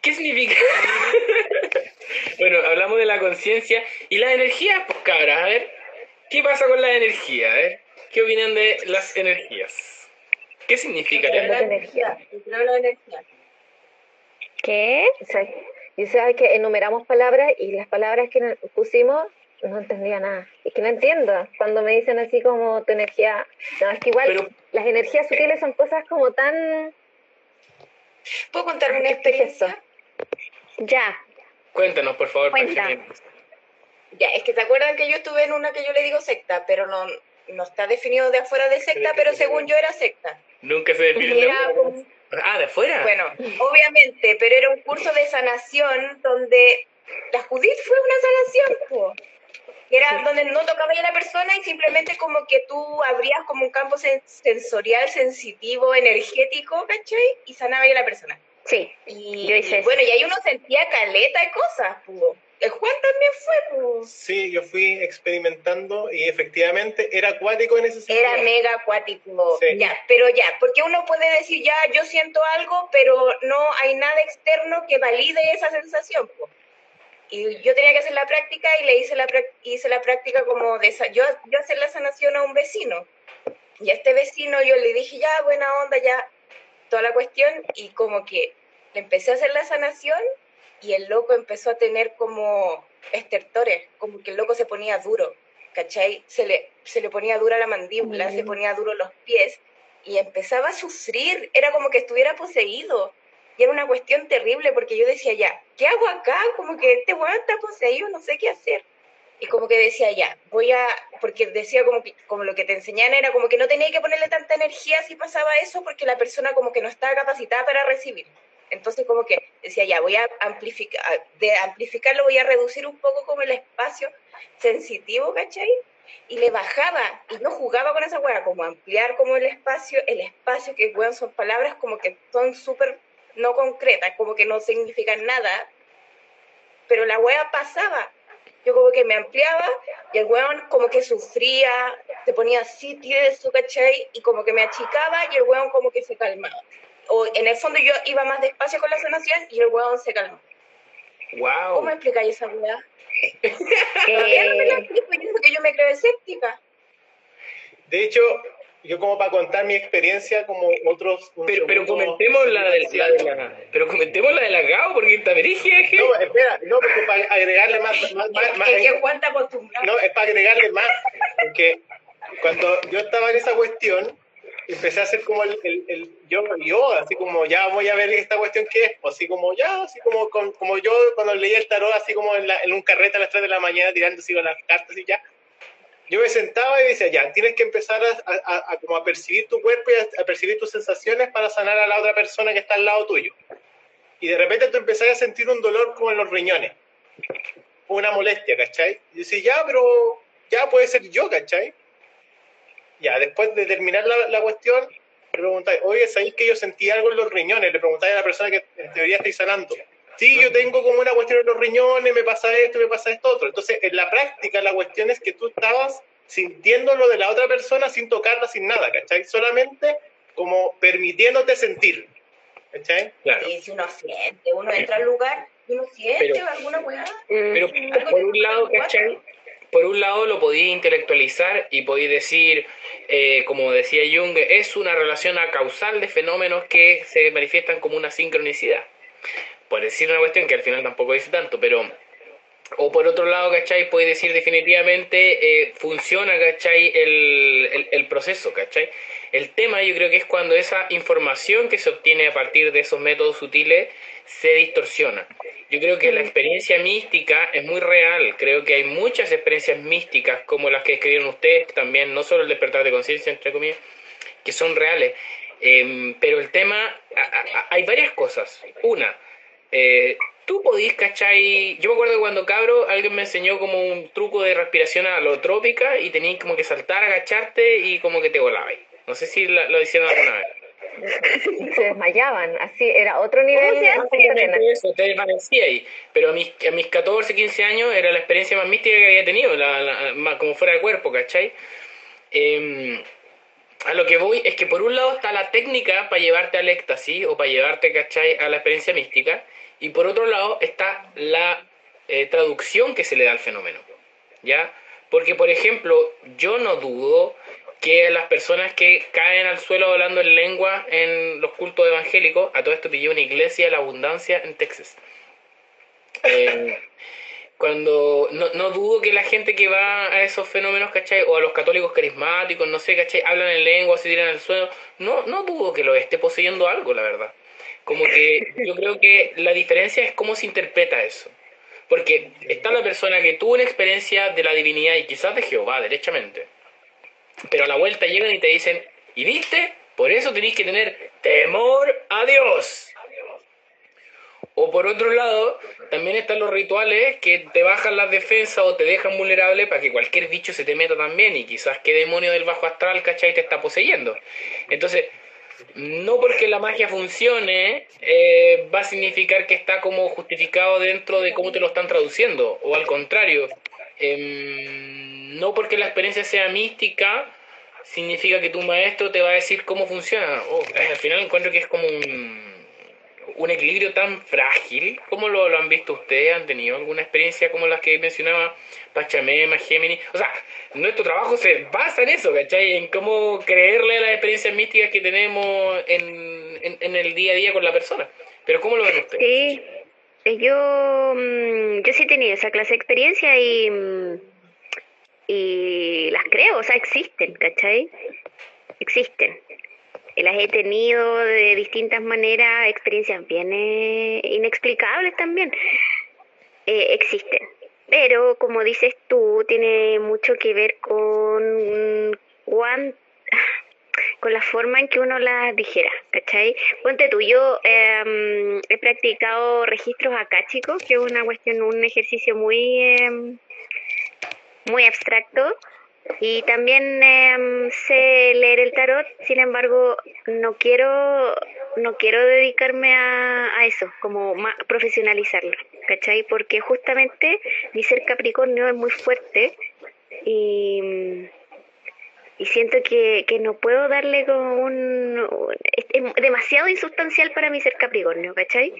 ¿qué significa? bueno, hablamos de la conciencia y la energía, pues cabras, a ver, ¿qué pasa con la energía? Eh? ¿Qué opinan de las energías? ¿Qué significa la energía? La energía. ¿Qué? Y sabes que enumeramos palabras y las palabras que pusimos no entendía nada. Es que no entiendo cuando me dicen así como tu energía. No, es que igual las energías sutiles son cosas como tan. ¿Puedo contar una experiencia? Ya. Cuéntanos, por favor. Cuenta. Ya, es que te acuerdan que yo estuve en una que yo le digo secta, pero no, no está definido de afuera de secta, pero según yo era secta. Nunca se definió. Ah, de afuera. Bueno, obviamente, pero era un curso de sanación donde la Judith fue una sanación, Era donde no tocaba a la persona y simplemente como que tú abrías como un campo sensorial, sensitivo, energético, ¿cachai? Y sanaba a la persona. Sí, y, yo hice Bueno, y ahí uno sentía caleta de cosas, pues el Juan también fue. Pues. Sí, yo fui experimentando y efectivamente era acuático en ese sentido. Era mega acuático. Ya, pero ya, porque uno puede decir, ya, yo siento algo, pero no hay nada externo que valide esa sensación. Y yo tenía que hacer la práctica y le hice la, hice la práctica como de yo, yo hacer la sanación a un vecino. Y a este vecino yo le dije, ya, buena onda, ya, toda la cuestión, y como que le empecé a hacer la sanación y el loco empezó a tener como estertores, como que el loco se ponía duro, ¿cachai? Se le, se le ponía dura la mandíbula, se ponía duro los pies y empezaba a sufrir, era como que estuviera poseído. Y era una cuestión terrible porque yo decía, ya, ¿qué hago acá? Como que este weón está poseído, no sé qué hacer. Y como que decía, ya, voy a, porque decía como, que, como lo que te enseñan era como que no tenía que ponerle tanta energía si pasaba eso porque la persona como que no estaba capacitada para recibir. Entonces como que decía, ya, voy a amplificar, de amplificarlo voy a reducir un poco como el espacio sensitivo, ¿cachai? Y le bajaba y no jugaba con esa hueá, como ampliar como el espacio, el espacio que, weón, son palabras como que son súper no concretas, como que no significan nada, pero la hueá pasaba. Yo como que me ampliaba y el weón como que sufría, se ponía así tieso, ¿cachai? Y como que me achicaba y el weón como que se calmaba o en el fondo yo iba más despacio con la sanación y el hueón se calmó. Wow. ¿Cómo explicáis esa weá? eh... que yo me creo escéptica. De hecho, yo como para contar mi experiencia como otros pero, pero comentemos la de la, pero comentemos la de la GAO porque está dirigiendo no espera no porque para agregarle más, más, más, es que cuánta acostumbrado. no es para agregarle más porque cuando yo estaba en esa cuestión empecé a hacer como el, el, yo, yo, así como ya voy a ver esta cuestión que es, así como ya, así como, como yo cuando leía el tarot, así como en, en un carrete a las 3 de la mañana tirando así con las cartas y ya. Yo me sentaba y decía, ya, tienes que empezar a, a, como a percibir tu cuerpo y a, percibir tus sensaciones para sanar a la otra persona que está al lado tuyo. y de repente tú empezás a sentir un dolor como en los riñones, una molestia, ¿cachai? Y dices, ya, pero ya puede ser yo, ¿cachai? Ya, después de terminar la, la cuestión, preguntáis, oye, ¿sabéis que yo sentí algo en los riñones? Le preguntáis a la persona que en teoría estáis sanando. Sí, yo tengo como una cuestión en los riñones, me pasa esto, me pasa esto otro. Entonces, en la práctica, la cuestión es que tú estabas sintiéndolo de la otra persona sin tocarla, sin nada, ¿cachai? Solamente como permitiéndote sentir. ¿Cachai? Claro. Y si uno siente, uno entra al lugar y uno siente alguna weá. Pero por un lado, ¿cachai? por un lado lo podía intelectualizar y podía decir, eh, como decía Jung, es una relación causal de fenómenos que se manifiestan como una sincronicidad. Por decir una cuestión que al final tampoco dice tanto, pero... O por otro lado, ¿cachai? Puede decir definitivamente eh, funciona, ¿cachai? El, el, el, proceso, ¿cachai? El tema yo creo que es cuando esa información que se obtiene a partir de esos métodos sutiles se distorsiona. Yo creo que la experiencia mística es muy real. Creo que hay muchas experiencias místicas, como las que escribieron ustedes también, no solo el despertar de conciencia, entre comillas, que son reales. Em, pero el tema, hay varias cosas. Una, eh, tú podís, ¿cachai? Yo me acuerdo que cuando cabro alguien me enseñó como un truco de respiración alotrópica y tenías como que saltar, agacharte y como que te volabas. No sé si lo, lo hicieron alguna vez. se desmayaban, así era otro nivel de eso, te desvanecía ahí. Pero a mis, a mis 14, 15 años era la experiencia más mística que había tenido, la, como fuera de cuerpo, ¿cachai? Em, a lo que voy es que por un lado está la técnica para llevarte al éxtasis o para llevarte, ¿cachai?, a la experiencia mística, y por otro lado está la eh, traducción que se le da al fenómeno, ¿ya? Porque, por ejemplo, yo no dudo que las personas que caen al suelo hablando en lengua en los cultos evangélicos, a todo esto pilló una iglesia de la abundancia en Texas. Eh, cuando no, no, dudo que la gente que va a esos fenómenos, ¿cachai? O a los católicos carismáticos, no sé, ¿cachai? Hablan en lengua, se tiran al suelo. No, no dudo que lo esté poseyendo algo, la verdad. Como que yo creo que la diferencia es cómo se interpreta eso. Porque está la persona que tuvo una experiencia de la divinidad y quizás de Jehová, derechamente pero a la vuelta llegan y te dicen, ¿y viste? Por eso tenéis que tener temor a Dios. O por otro lado, también están los rituales que te bajan las defensas o te dejan vulnerable para que cualquier bicho se te meta también y quizás qué demonio del bajo astral, ¿cachai? Te está poseyendo. Entonces, no porque la magia funcione eh, va a significar que está como justificado dentro de cómo te lo están traduciendo. O al contrario, eh, no porque la experiencia sea mística, significa que tu maestro te va a decir cómo funciona. Oh, al final encuentro que es como un, un equilibrio tan frágil. ¿Cómo lo, han visto ustedes? ¿Han tenido alguna experiencia como las que mencionaba Pachamema, Gemini? O sea, nuestro trabajo se basa en eso, ¿cachai? En cómo creerle a las experiencias místicas que tenemos en, en, el día a día con la persona. Pero ¿cómo lo ven ustedes? Sí, yo, mm, yo sí he tenido esa clase de experiencia y mm, y las creo, o sea, existen, ¿cachai? Existen. Las he tenido de distintas maneras, experiencias bien eh, inexplicables también. Eh, existen. Pero, como dices tú, tiene mucho que ver con cuán, con la forma en que uno las dijera, ¿cachai? Ponte tú, yo em, he practicado registros acá, chicos, que es una cuestión, un ejercicio muy... Em, muy abstracto y también em, sé leer el tarot, sin embargo, no quiero no quiero dedicarme a, a eso, como profesionalizarlo, ¿cachai? Porque justamente mi ser Capricornio es muy fuerte y, y siento que, que no puedo darle como un... Es, demasiado insustancial para mi ser Capricornio, ¿cachai?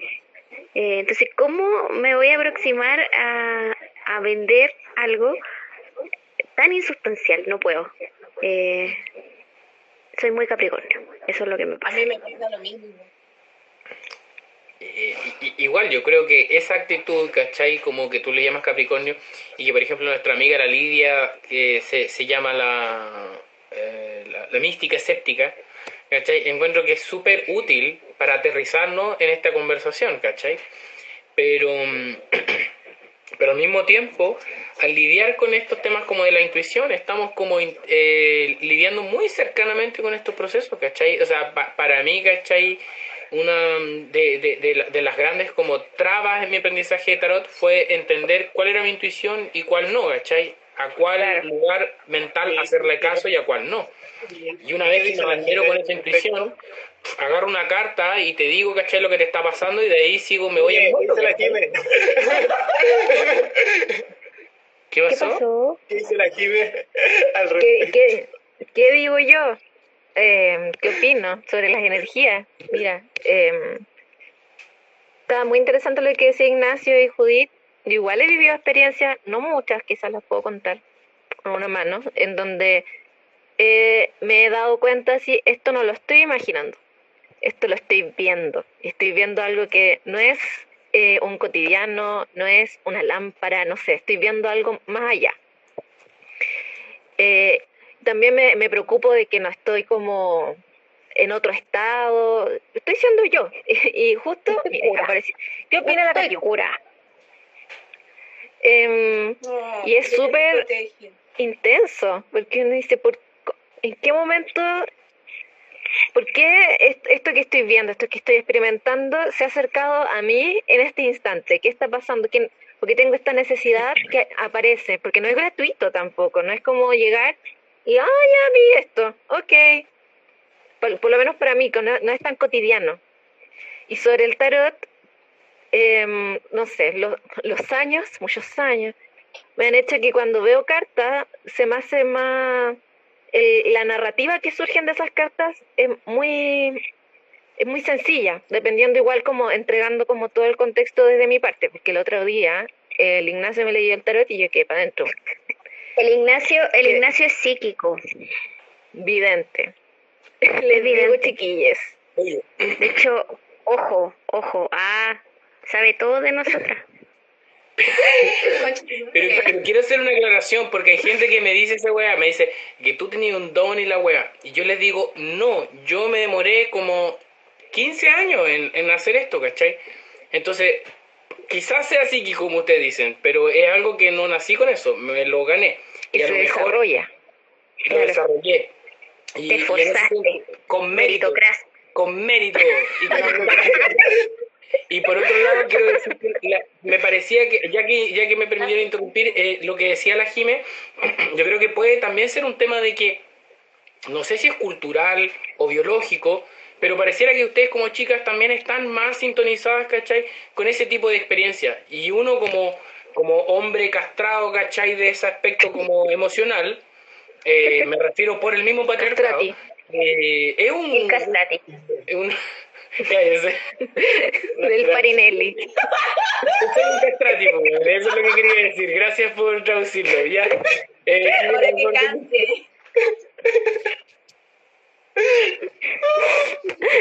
Eh, entonces, ¿cómo me voy a aproximar a, a vender algo tan insustancial, no puedo. Eh, soy muy Capricornio, eso es lo que me pasa. A mí me pasa lo mismo. Eh, igual yo creo que esa actitud, ¿cachai? Como que tú le llamas Capricornio y que por ejemplo nuestra amiga la Lidia, que se, se llama la, eh, la, mística escéptica, ¿cachai? Encuentro que es súper útil para aterrizarnos en esta conversación, ¿cachai? Pero mm, Pero al mismo tiempo, al lidiar con estos temas como de la intuición, estamos como eh, lidiando muy cercanamente con estos procesos, ¿cachai? O sea, para mí, ¿cachai? una de, de, las grandes como trabas en mi aprendizaje de tarot fue entender cuál era mi intuición y cuál no, ¿cachai? A cuál lugar mental hacerle caso y a cuál no. Y una vez que me bandero con esa intuición, agarro una carta y te digo, ¿cachai? Lo que te está pasando y de ahí sigo, me voy a... ¿Qué pasó? ¿Qué dice la Jime al respecto? ¿Qué, qué, digo yo? Eh, ¿Qué opino sobre las energías? Mira, eh, estaba muy interesante lo que decía Ignacio y Judith. Yo igual he vivido experiencias, no muchas, quizás las puedo contar con una mano, en donde eh, me he dado cuenta si esto no lo estoy imaginando, esto lo estoy viendo. Estoy viendo algo que no es eh, un cotidiano, no es una lámpara, no sé, estoy viendo algo más allá. Eh, también me, me, preocupo de que no estoy como en otro estado, estoy siendo yo. y justo, ¿qué opina la película? Em, y es súper intenso, porque uno dice, ¿por, ¿en qué momento ¿Por qué esto que estoy viendo, esto que estoy experimentando, se ha acercado a mí en este instante? ¿Qué está pasando? Porque tengo esta necesidad que aparece, porque no es gratuito tampoco, no es como llegar y, ah, ya vi esto, ok. Por, lo menos para mí, no, es tan cotidiano. Y sobre el tarot, em, no sé, los años, muchos años, me han hecho que cuando veo cartas se me hace más la narrativa que surgen de esas cartas es muy es muy sencilla, dependiendo igual como entregando como todo el contexto desde mi parte, porque el otro día el Ignacio me leyó el tarot y yo quedé para adentro. El Ignacio, el Ignacio es psíquico. Vidente. Le digo chiquilles. De hecho, ojo, ojo, ah, sabe todo de nosotras pero, quiero hacer una aclaración porque hay gente que me dice esa weá, me dice que tú tenías un don y la weá. Y yo les digo, no, yo me demoré como 15 años en, hacer esto, ¿cachai? Entonces, quizás sea así como ustedes dicen, pero es algo que no nací con eso, me lo gané. Y, a lo mejor desarrolla. Lo desarrollé. Y, Te esforzaste. con mérito. Con mérito. Y con Y por otro lado, quiero decir que me parecía que, ya que, ya que me permitieron interrumpir, eh, lo que decía la Jime, yo creo que puede también ser un tema de que, no sé si es cultural o biológico, pero pareciera que ustedes como chicas también están más sintonizadas, ¿cachai? Con ese tipo de experiencia. Y uno como, como hombre castrado, ¿cachai? De ese aspecto como emocional, eh, me refiero por el mismo patriarcado. Eh, es un... Es Del Farinelli. Soy un castrático, eso es lo que quería decir. Gracias por traducirlo. Ya. Eh,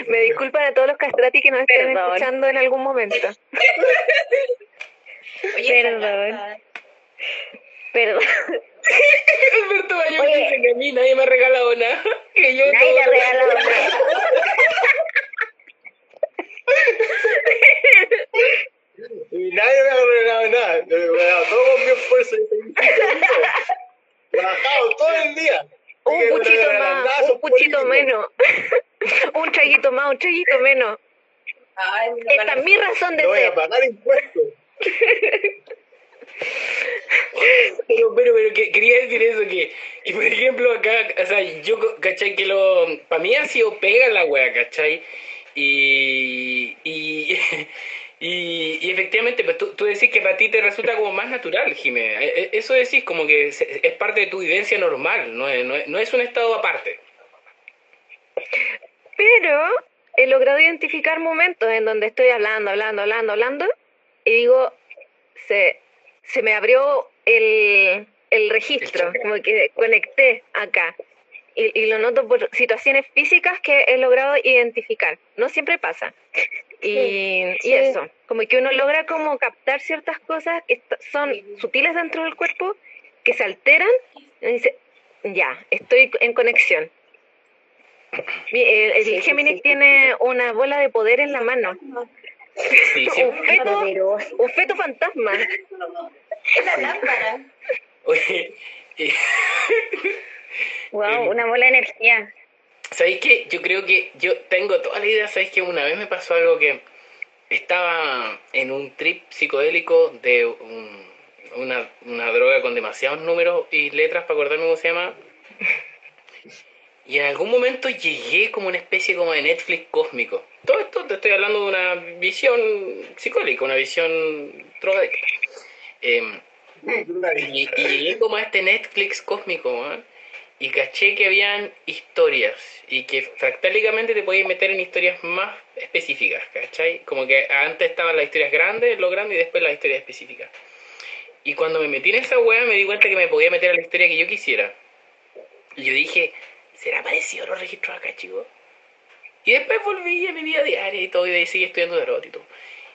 Me disculpan a todos los castrati que nos estén escuchando en algún momento. Oye, perdón. Perdón. Alberto Bayo dice que a mí nadie me ha regalado nada. Que yo nadie te ha regalado nada. Y nadie me ha regalado nada. Todo con mi esfuerzo. Trabajado todo el día. Un puchito más, un puchito menos. un traguito más, un traguito menos. Esta es mi razón de no ser. Voy a pagar impuestos. pero, pero, pero que, quería decir eso que, y por ejemplo acá, o sea, yo, ¿cachai? Que lo, para mí ha sido pega la wea, ¿cachai? Y, y, y, efectivamente, pues tú, tú, decís que para ti te resulta como más natural, Jimé. E, eso decís como que es parte de tu vivencia normal, no es, no es, un estado aparte. Pero he logrado identificar momentos en donde estoy hablando, hablando, hablando, hablando, y digo, se, se me abrió el, el registro, como que conecté acá y, lo noto por situaciones físicas que he logrado identificar. No siempre pasa. Y, y eso, como que uno logra como captar ciertas cosas que son sutiles dentro del cuerpo, que se alteran, y dice, ya, estoy en conexión. El, el Géminis tiene una bola de poder en la mano. un, feto, un feto fantasma. Es la lámpara. Oye, Wow, una bola de energía. ¿Sabéis qué? Yo creo que yo tengo toda la idea, ¿sabéis que una vez me pasó algo que estaba en un trip psicodélico de una, una, droga con demasiados números y letras para acordarme cómo se llama. Y en algún momento llegué como una especie como de Netflix cósmico. Todo esto te estoy hablando de una visión psicodélica, una visión drogadicta. Em, y, llegué como a este Netflix cósmico, y caché que habían historias y que fractálicamente te podías meter en historias más específicas, ¿cachai? Como que antes estaban las historias grandes, lo grande y después las historias específicas. Y cuando me metí en esa wea me di cuenta que me podía meter a la historia que yo quisiera. Y yo dije, ¿será parecido los registros acá, chicos? Y después volví a mi vida diaria y todo, y de seguí estudiando de y todo.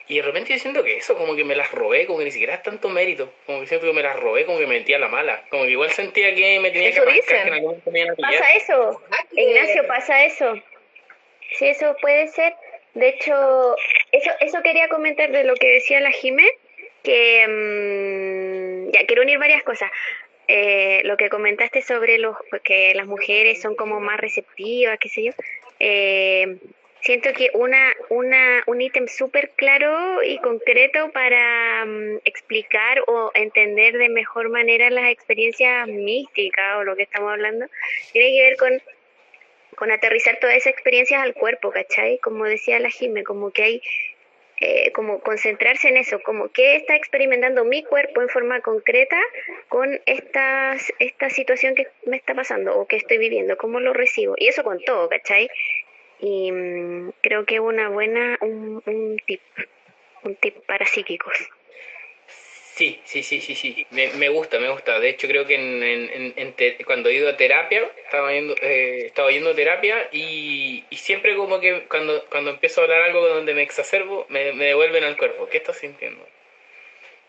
Y de repente yo siento que eso, como que me las robé, como que ni siquiera es tanto mérito. Como que siento que me las robé, como que me metía la mala. Como que igual sentía que me tenía que arrancar, que Pasa eso, Ignacio, pasa eso. Sí, eso puede ser. De hecho, eso, eso quería comentar de lo que decía la Jimé, que mm, ya quiero unir varias cosas. Eh, lo que comentaste sobre los que las mujeres son como más receptivas, qué sé yo. Eh, siento que una, una, un ítem súper claro y concreto para mm, explicar o entender de mejor manera las experiencias místicas o lo que estamos hablando, tiene que ver con, con aterrizar todas esas experiencias al cuerpo, ¿cachai? Como decía la Jime, como que hay eh, como concentrarse en eso, como qué está experimentando mi cuerpo en forma concreta con esta, esta situación que me está pasando o que estoy viviendo, cómo lo recibo. Y eso con todo, ¿cachai? Y mm, creo que es una buena, un, un tip, un tip para psíquicos. Sí, sí, sí, sí, sí. Me, me gusta, me gusta. De hecho, creo que en, en, cuando he ido a terapia, estaba yendo, eh, estaba yendo a terapia y, y, siempre como que cuando, cuando empiezo a hablar algo donde me exacerbo, me, me devuelven al cuerpo. ¿Qué estás sintiendo?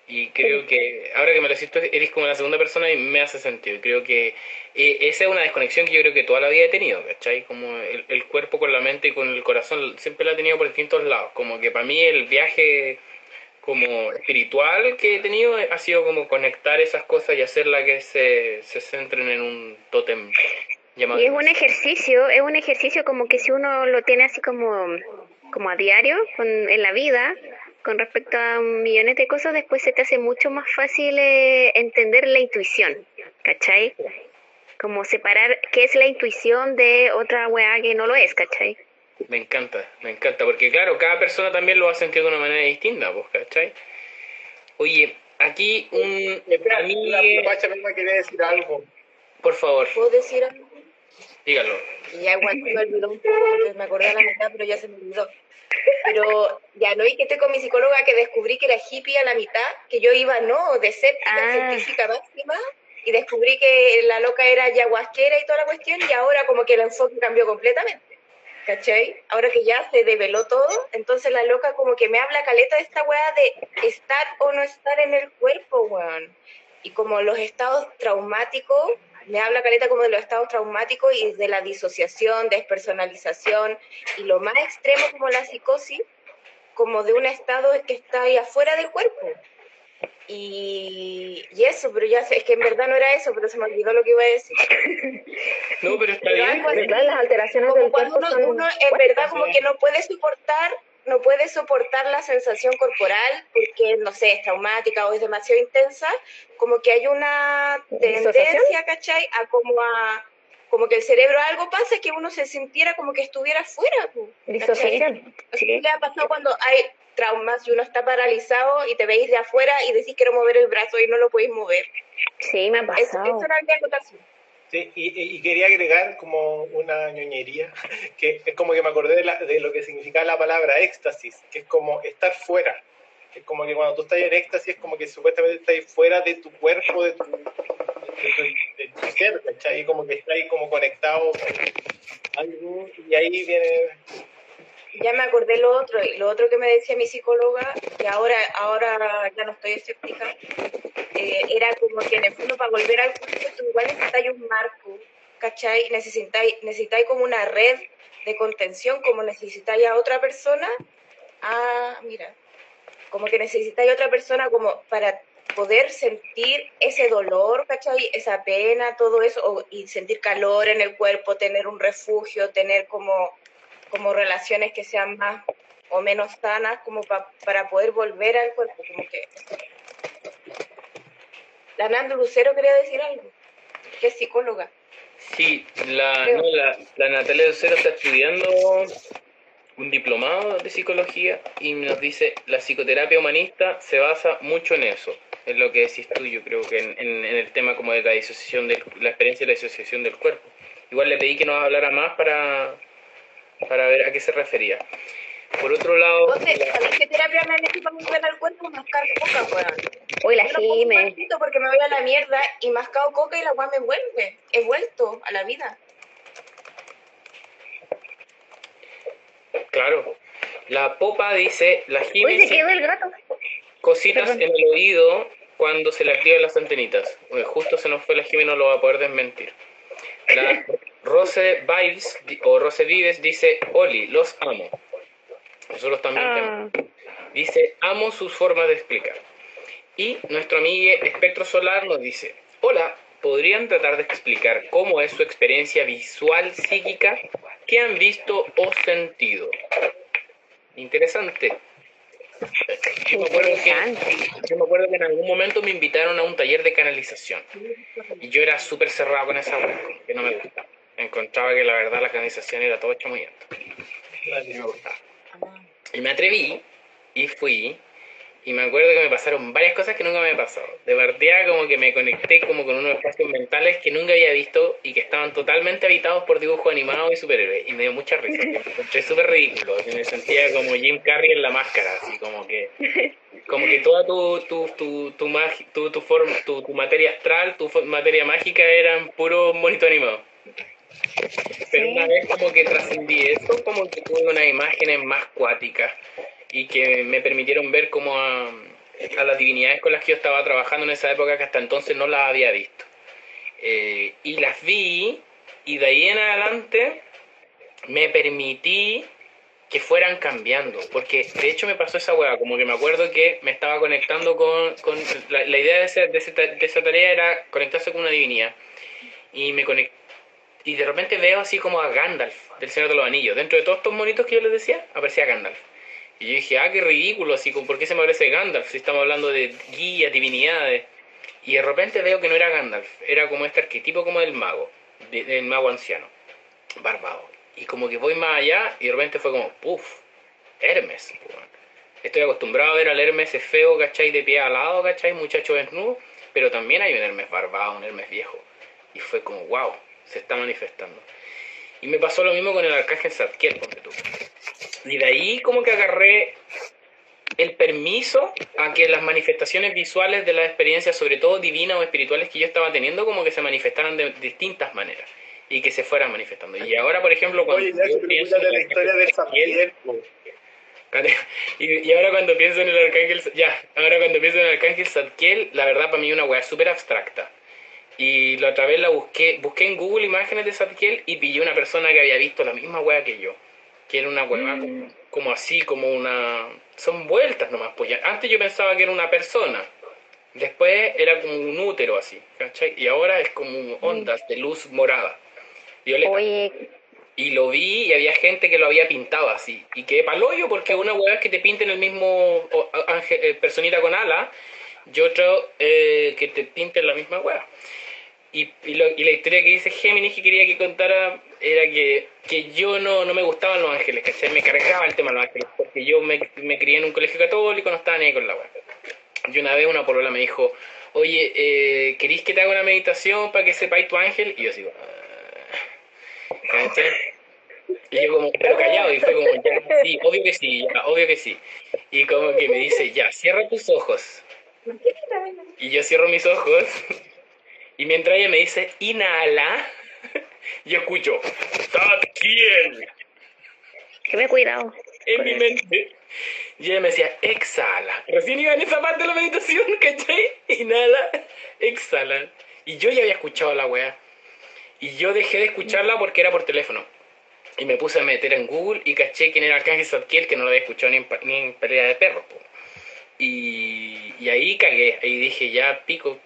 Y creo que ahora que me lo siento, eres como la segunda persona y me hace sentido. Creo que eh, esa es una desconexión que yo creo que toda la vida he tenido, ¿cachai? Como el, el cuerpo con la mente y con el corazón siempre la he tenido por distintos lados. Como que para mí el viaje como espiritual que he tenido ha sido como conectar esas cosas y hacerla que se, se centren en un tótem llamado. Y es un ejercicio, es un ejercicio como que si uno lo tiene así como, como a diario con, en la vida, con respecto a millones de cosas, después se te hace mucho más fácil eh, entender la intuición, ¿cachai? Como separar qué es la intuición de otra weá que no lo es, ¿cachai? Me encanta, me encanta, porque claro, cada persona también lo a sentir de una manera distinta, ¿vos cachai? Oye, aquí un... Espera, la, Pacha me quería decir algo. Por favor. ¿Puedo decir algo? Dígalo. Ya igual me olvidó un poco, me acordé de la mitad, pero ya se me olvidó. Pero ya no, y que estoy con mi psicóloga que descubrí que era hippie a la mitad, que yo iba, no, de escéptica, ah. científica máxima, y descubrí que la loca era ayahuasquera y toda la cuestión, y ahora como que el enfoque cambió completamente. ¿cachai? Ahora que ya se develó todo, entonces la loca como que me habla caleta de esta weá de estar o no estar en el cuerpo, weón. Y como los estados traumáticos, me habla caleta como de los estados traumáticos y de la disociación, despersonalización, y lo más extremo como la psicosis, como de un estado que está ahí afuera del cuerpo. Y, y, eso, pero ya es que en verdad no era eso, pero se me olvidó lo que iba a decir. No, pero está bien. las alteraciones como cuando uno, en verdad como que no puede soportar, no puede soportar la sensación corporal porque, no sé, es traumática o es demasiado intensa, como que hay una tendencia, ¿cachai? A como a como que el cerebro algo pasa que uno se sintiera como que estuviera fuera. Disociación. Sí. ¿Qué ha pasado cuando hay traumas y uno está paralizado y te veis de afuera y decís quiero mover el brazo y no lo podéis mover. Sí, me ha pasado. Eso, era mi acotación. Sí, y, quería agregar como una ñoñería, que es como que me acordé de, la, de lo que significa la palabra éxtasis, que es como estar fuera. Es como que cuando tú estás en éxtasis es como que supuestamente estás fuera de tu cuerpo, de tu, de, tu ser, ¿cachai? Como que estás como conectado y ahí viene ya me acordé lo otro, y lo otro que me decía mi psicóloga, que ahora, ahora ya no estoy escéptica, eh, era como que en el fondo para volver al cuerpo tú igual necesitáis un marco, ¿cachai? Necesitáis, necesitáis como una red de contención, como necesitáis a otra persona, ah, mira, como que necesitáis a otra persona como para poder sentir ese dolor, ¿cachai? Esa pena, todo eso, y sentir calor en el cuerpo, tener un refugio, tener como, como relaciones que sean más o menos sanas, como para poder volver al cuerpo, como que... La Nando Lucero quería decir algo, que es psicóloga. Sí, la, la, la Natalia Lucero está estudiando un diplomado de psicología y nos dice la psicoterapia humanista se basa mucho en eso, en lo que decís tú, yo creo que en, el tema como de la disociación de la experiencia de la disociación del cuerpo. Igual le pedí que nos hablara más para, para ver a qué se refería. Por otro lado... Entonces, qué terapia me han hecho para volver al cuerpo? Mascar coca, weón. Uy, la gime. porque me voy a la mierda y mascado coca y la weá me vuelve. He vuelto a la vida. Claro. La popa dice, la Jime se quedó el gato. Cositas en el oído cuando se le activan las antenitas. justo se nos fue la Jime, no lo va a poder desmentir. La Rose Vives o Rose Vives dice, Oli, los amo. Nosotros también ah. Dice, amo sus formas de explicar. Y nuestro amigo Espectro Solar nos dice, hola, ¿podrían tratar de explicar cómo es su experiencia visual psíquica ¿Qué han visto o sentido? Interesante. Yo me, acuerdo que, en algún momento me invitaron a un taller de canalización. Y yo era súper cerrado con esa web, que no me gustaba. Encontraba que la verdad la canalización era todo muy Y me gustaba. Y me atreví y fui y me acuerdo que me pasaron varias cosas que nunca me pasado. De verdad como que me conecté como con unos espacios mentales que nunca había visto y que estaban totalmente habitados por dibujos animados y superhéroes. Y me dio mucha risa. Me encontré súper ridículo. Me sentía como Jim Carrey en la máscara, así como que... Como que toda tu, tu, tu, tu, tu, tu, forma, tu, tu materia astral, tu materia mágica eran puro monito animado. Pero una vez como que trascendí eso, como que tuve unas imágenes más cuáticas y que me permitieron ver como a, las divinidades con las que yo estaba trabajando en esa época que hasta entonces no las había visto. Eh, y las vi y de ahí en adelante me permití que fueran cambiando, porque de hecho me pasó esa hueá, como que me acuerdo que me estaba conectando con, con la, idea de, de, esa tarea era conectarse con una divinidad, y me conecté, y de repente veo así como a Gandalf, del Señor de los Anillos, dentro de todos estos monitos que yo les decía, aparecía Gandalf, y yo dije, ah, qué ridículo, así, ¿por qué se me parece Gandalf si estamos hablando de guías, divinidades? Y de repente veo que no era Gandalf, era como este arquetipo como del mago, del mago anciano, barbado. Y como que voy más allá y de repente fue como, puff, Hermes. Estoy acostumbrado a ver al Hermes feo, ¿cachai? De pie al lado, ¿cachai? Muchacho desnudo, pero también hay un Hermes barbado, un Hermes viejo. Y fue como, wow, se está manifestando. Y me pasó lo mismo con el arcángel Zadkiel, ponte tú. Y de ahí como que agarré el permiso a que las manifestaciones visuales de las experiencias, sobre todo divinas o espirituales que yo estaba teniendo, como que se manifestaran de distintas maneras y que se fueran manifestando. Y ahora, por ejemplo, cuando yo pienso en la historia de Zadkiel, y, ahora cuando pienso en el arcángel, ya, ahora cuando pienso en el arcángel Zadkiel, la verdad para mí es una weá súper abstracta. Y la otra vez la busqué, busqué en Google imágenes de Zadkiel y pillé una persona que había visto la misma weá que yo que era una hueva mm. como, así, como una... Son vueltas nomás, pues Antes yo pensaba que era una persona, después era como un útero así, ¿cachai? Y ahora es como ondas de luz morada, violeta. Y lo vi y había gente que lo había pintado así. Y que paloyo porque una hueva es que te pinten el mismo ángel, eh, personita con ala y otro eh, que te pinten la misma hueva. Y, y, la historia que dice Géminis que quería que contara era que, que yo no, no me gustaban los ángeles, que me cargaba el tema de los ángeles, porque yo me, me crié en un colegio católico, no estaba ni ahí con la web. Y una vez una polola me dijo, oye, eh, ¿queréis que te haga una meditación para que sepáis tu ángel? Y yo digo, ah". Y yo como, pero callado, y fue como, ya, sí, obvio que sí, ya, obvio que sí. Y como que me dice, ya, cierra tus ojos. Y yo cierro mis ojos y mientras ella me dice, inhala, yo escucho, quién? Que me cuidado. En mi mente. Y ella me decía, exhala. Recién iba en esa parte de la meditación, ¿cachai? Inhala, exhala. Y yo ya había escuchado la weá. Y yo dejé de escucharla porque era por teléfono. Y me puse a meter en Google y caché quién era Arcángel Zadkiel, que no lo había escuchado ni en, pelea de perros. Y, y ahí cagué, ahí dije, ya pico,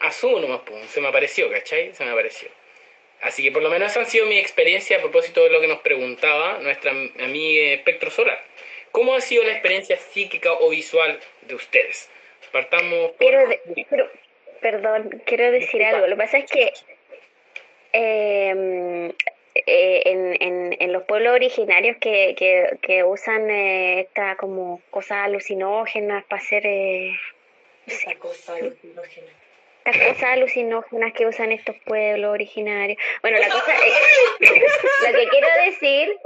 asumo nomás, pues, se me apareció, ¿cachai? Se me apareció. Así que por lo menos esa han sido mi experiencia a propósito de lo que nos preguntaba nuestra amiga Espectro Solar. ¿Cómo ha sido la experiencia psíquica o visual de ustedes? Partamos por... Quiero perdón, quiero decir algo. Lo que pasa es que em, eh, en, en, los pueblos originarios que, que, usan eh, esta como cosas alucinógenas para hacer... Eh, Esa cosa alucinógena estas cosas alucinógenas que usan estos pueblos originarios. Bueno, la cosa es, lo que quiero decir,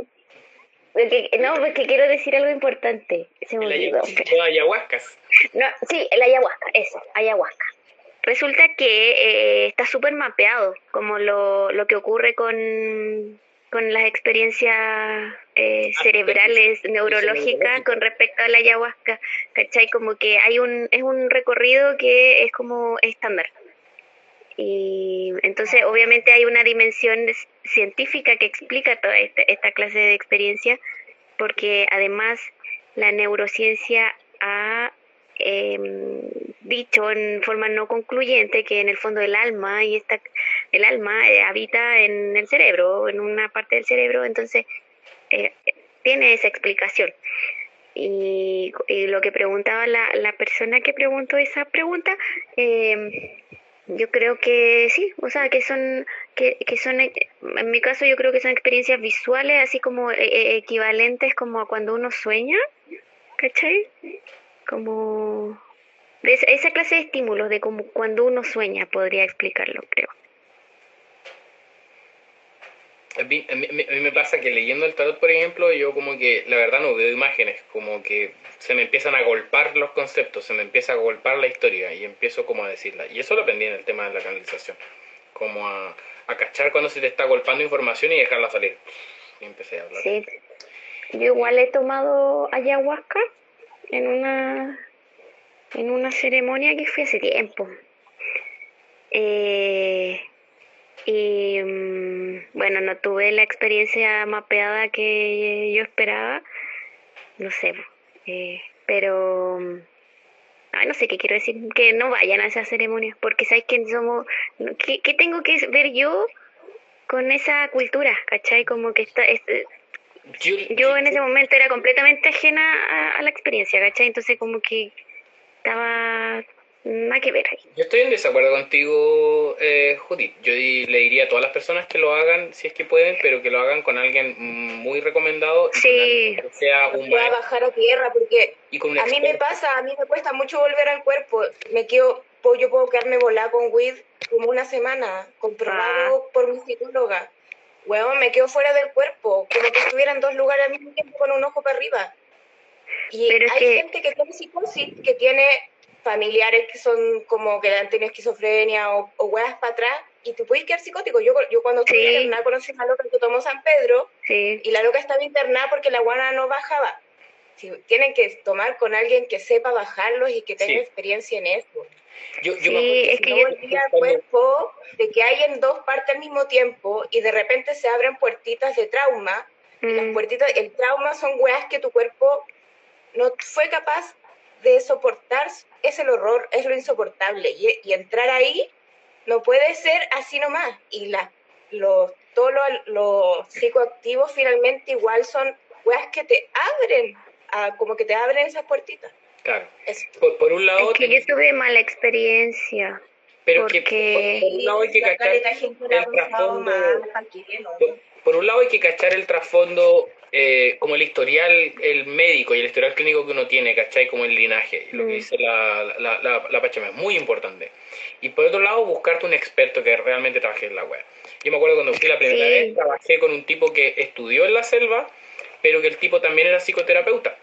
no, porque quiero decir algo importante. Se me olvidó. ayahuascas. No, sí, el ayahuasca, eso, ayahuasca. Resulta que eh, está súper mapeado, como lo, lo que ocurre con, con las experiencias eh, ah, cerebrales, neurológicas con respecto a la ayahuasca, ¿cachai? Como que hay un, es un recorrido que es como estándar. Y entonces obviamente hay una dimensión científica que explica toda esta, esta clase de experiencia, porque además la neurociencia ha eh, dicho en forma no concluyente que en el fondo el alma y esta, el alma eh, habita en el cerebro, en una parte del cerebro, entonces eh, tiene esa explicación. Y, lo que preguntaba la, la, persona que preguntó esa pregunta, eh, yo creo que sí, o sea, que son, que, que son, en mi caso yo creo que son experiencias visuales, así como equivalentes como a cuando uno sueña, ¿cachai? Como esa, clase de estímulos, de como cuando uno sueña, podría explicarlo, creo. A mí, a, mí, me pasa que leyendo el tarot, por ejemplo, yo como que la verdad no veo imágenes, como que se me empiezan a golpar los conceptos, se me empieza a golpar la historia y empiezo como a decirla. Y eso lo aprendí en el tema de la canalización, como a, a cachar cuando se te está golpando información y dejarla salir. Y empecé a hablar. Sí, yo igual he tomado ayahuasca en una en una ceremonia que fui hace tiempo. Eh, y mm, bueno, no tuve la experiencia mapeada que yo esperaba, no sé, eh, pero ay, no sé qué quiero decir, que no vayan a esa ceremonia, porque sabes que somos, ¿qué, ¿qué, tengo que ver yo con esa cultura? ¿Cachai? Como que está, yo, en ese momento era completamente ajena a, a la experiencia, ¿cachai? Entonces como que estaba nada que ver ahí. Yo estoy en desacuerdo contigo, eh, Judith. Yo le diría a todas las personas que lo hagan, si es que pueden, pero que lo hagan con alguien muy recomendado. sí. Que sea un pueda bajar a tierra, porque a mí me pasa, a mí me cuesta mucho volver al cuerpo. Me quedo, yo puedo quedarme volada con WID como una semana, comprobado ah. por mi psicóloga. Bueno, me quedo fuera del cuerpo, como que estuviera en dos lugares al mismo tiempo con un ojo para arriba. Y hay gente que tiene psicosis, que tiene familiares que son como que han tenido esquizofrenia o, o huevas para atrás, y te puedes quedar psicótico. Yo, yo cuando estuve internada conocí a una loca que tomó San Pedro, y la loca estaba internada porque la guana no bajaba. Si, tienen que tomar con alguien que sepa bajarlos y que tenga experiencia en eso. Yo, yo me es que yo el cuerpo de que hay en dos partes al mismo tiempo y de repente se abren puertitas de trauma. Y las mm. puertitas, el trauma son weas que tu cuerpo no fue capaz de soportar, es el horror, es lo insoportable. Y, entrar ahí no puede ser así nomás. Y la, los, todos los, psicoactivos finalmente igual son weas que te abren, como que te abren esas puertitas. Claro. Por, un lado... Es que yo tuve mala experiencia. Pero que por, un lado hay que cachar el trasfondo... por un lado hay que cachar el trasfondo eh, como el historial el médico y el historial clínico que uno tiene, ¿cachai? Como el linaje, lo que mm. dice la, la, la, Pachama, es muy importante. Y por otro lado, buscarte un experto que realmente trabaje en la web. Yo me acuerdo cuando fui la primera vez, trabajé con un tipo que estudió en la selva, pero que el tipo también era psicoterapeuta.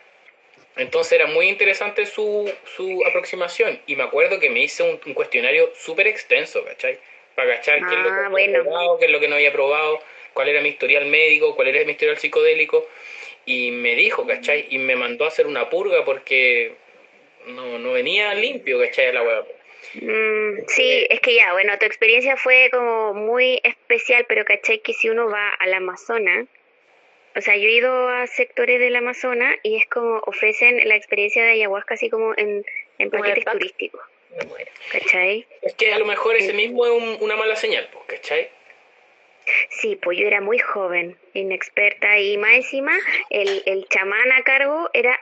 Entonces era muy interesante su, su aproximación y me acuerdo que me hice un, cuestionario súper extenso, ¿cachai? Para cachar qué, es lo que ah, bueno. probado, qué es lo que no había probado cuál era mi historial médico, cuál era mi historial psicodélico, y me dijo, ¿cachai? Y me mandó a hacer una purga porque no, no venía limpio, ¿cachai? La web. Mm, sí, es que ya, bueno, tu experiencia fue como muy especial, pero ¿cachai? Que si uno va al Amazonas, o sea, yo he ido a sectores del Amazonas y es como ofrecen la experiencia de ayahuasca así como en, en paquetes turísticos. ¿Cachai? Es que a lo mejor ese mismo es una mala señal, pues, ¿cachai? Sí, pues yo era muy joven, inexperta y más encima el, el chamán a cargo era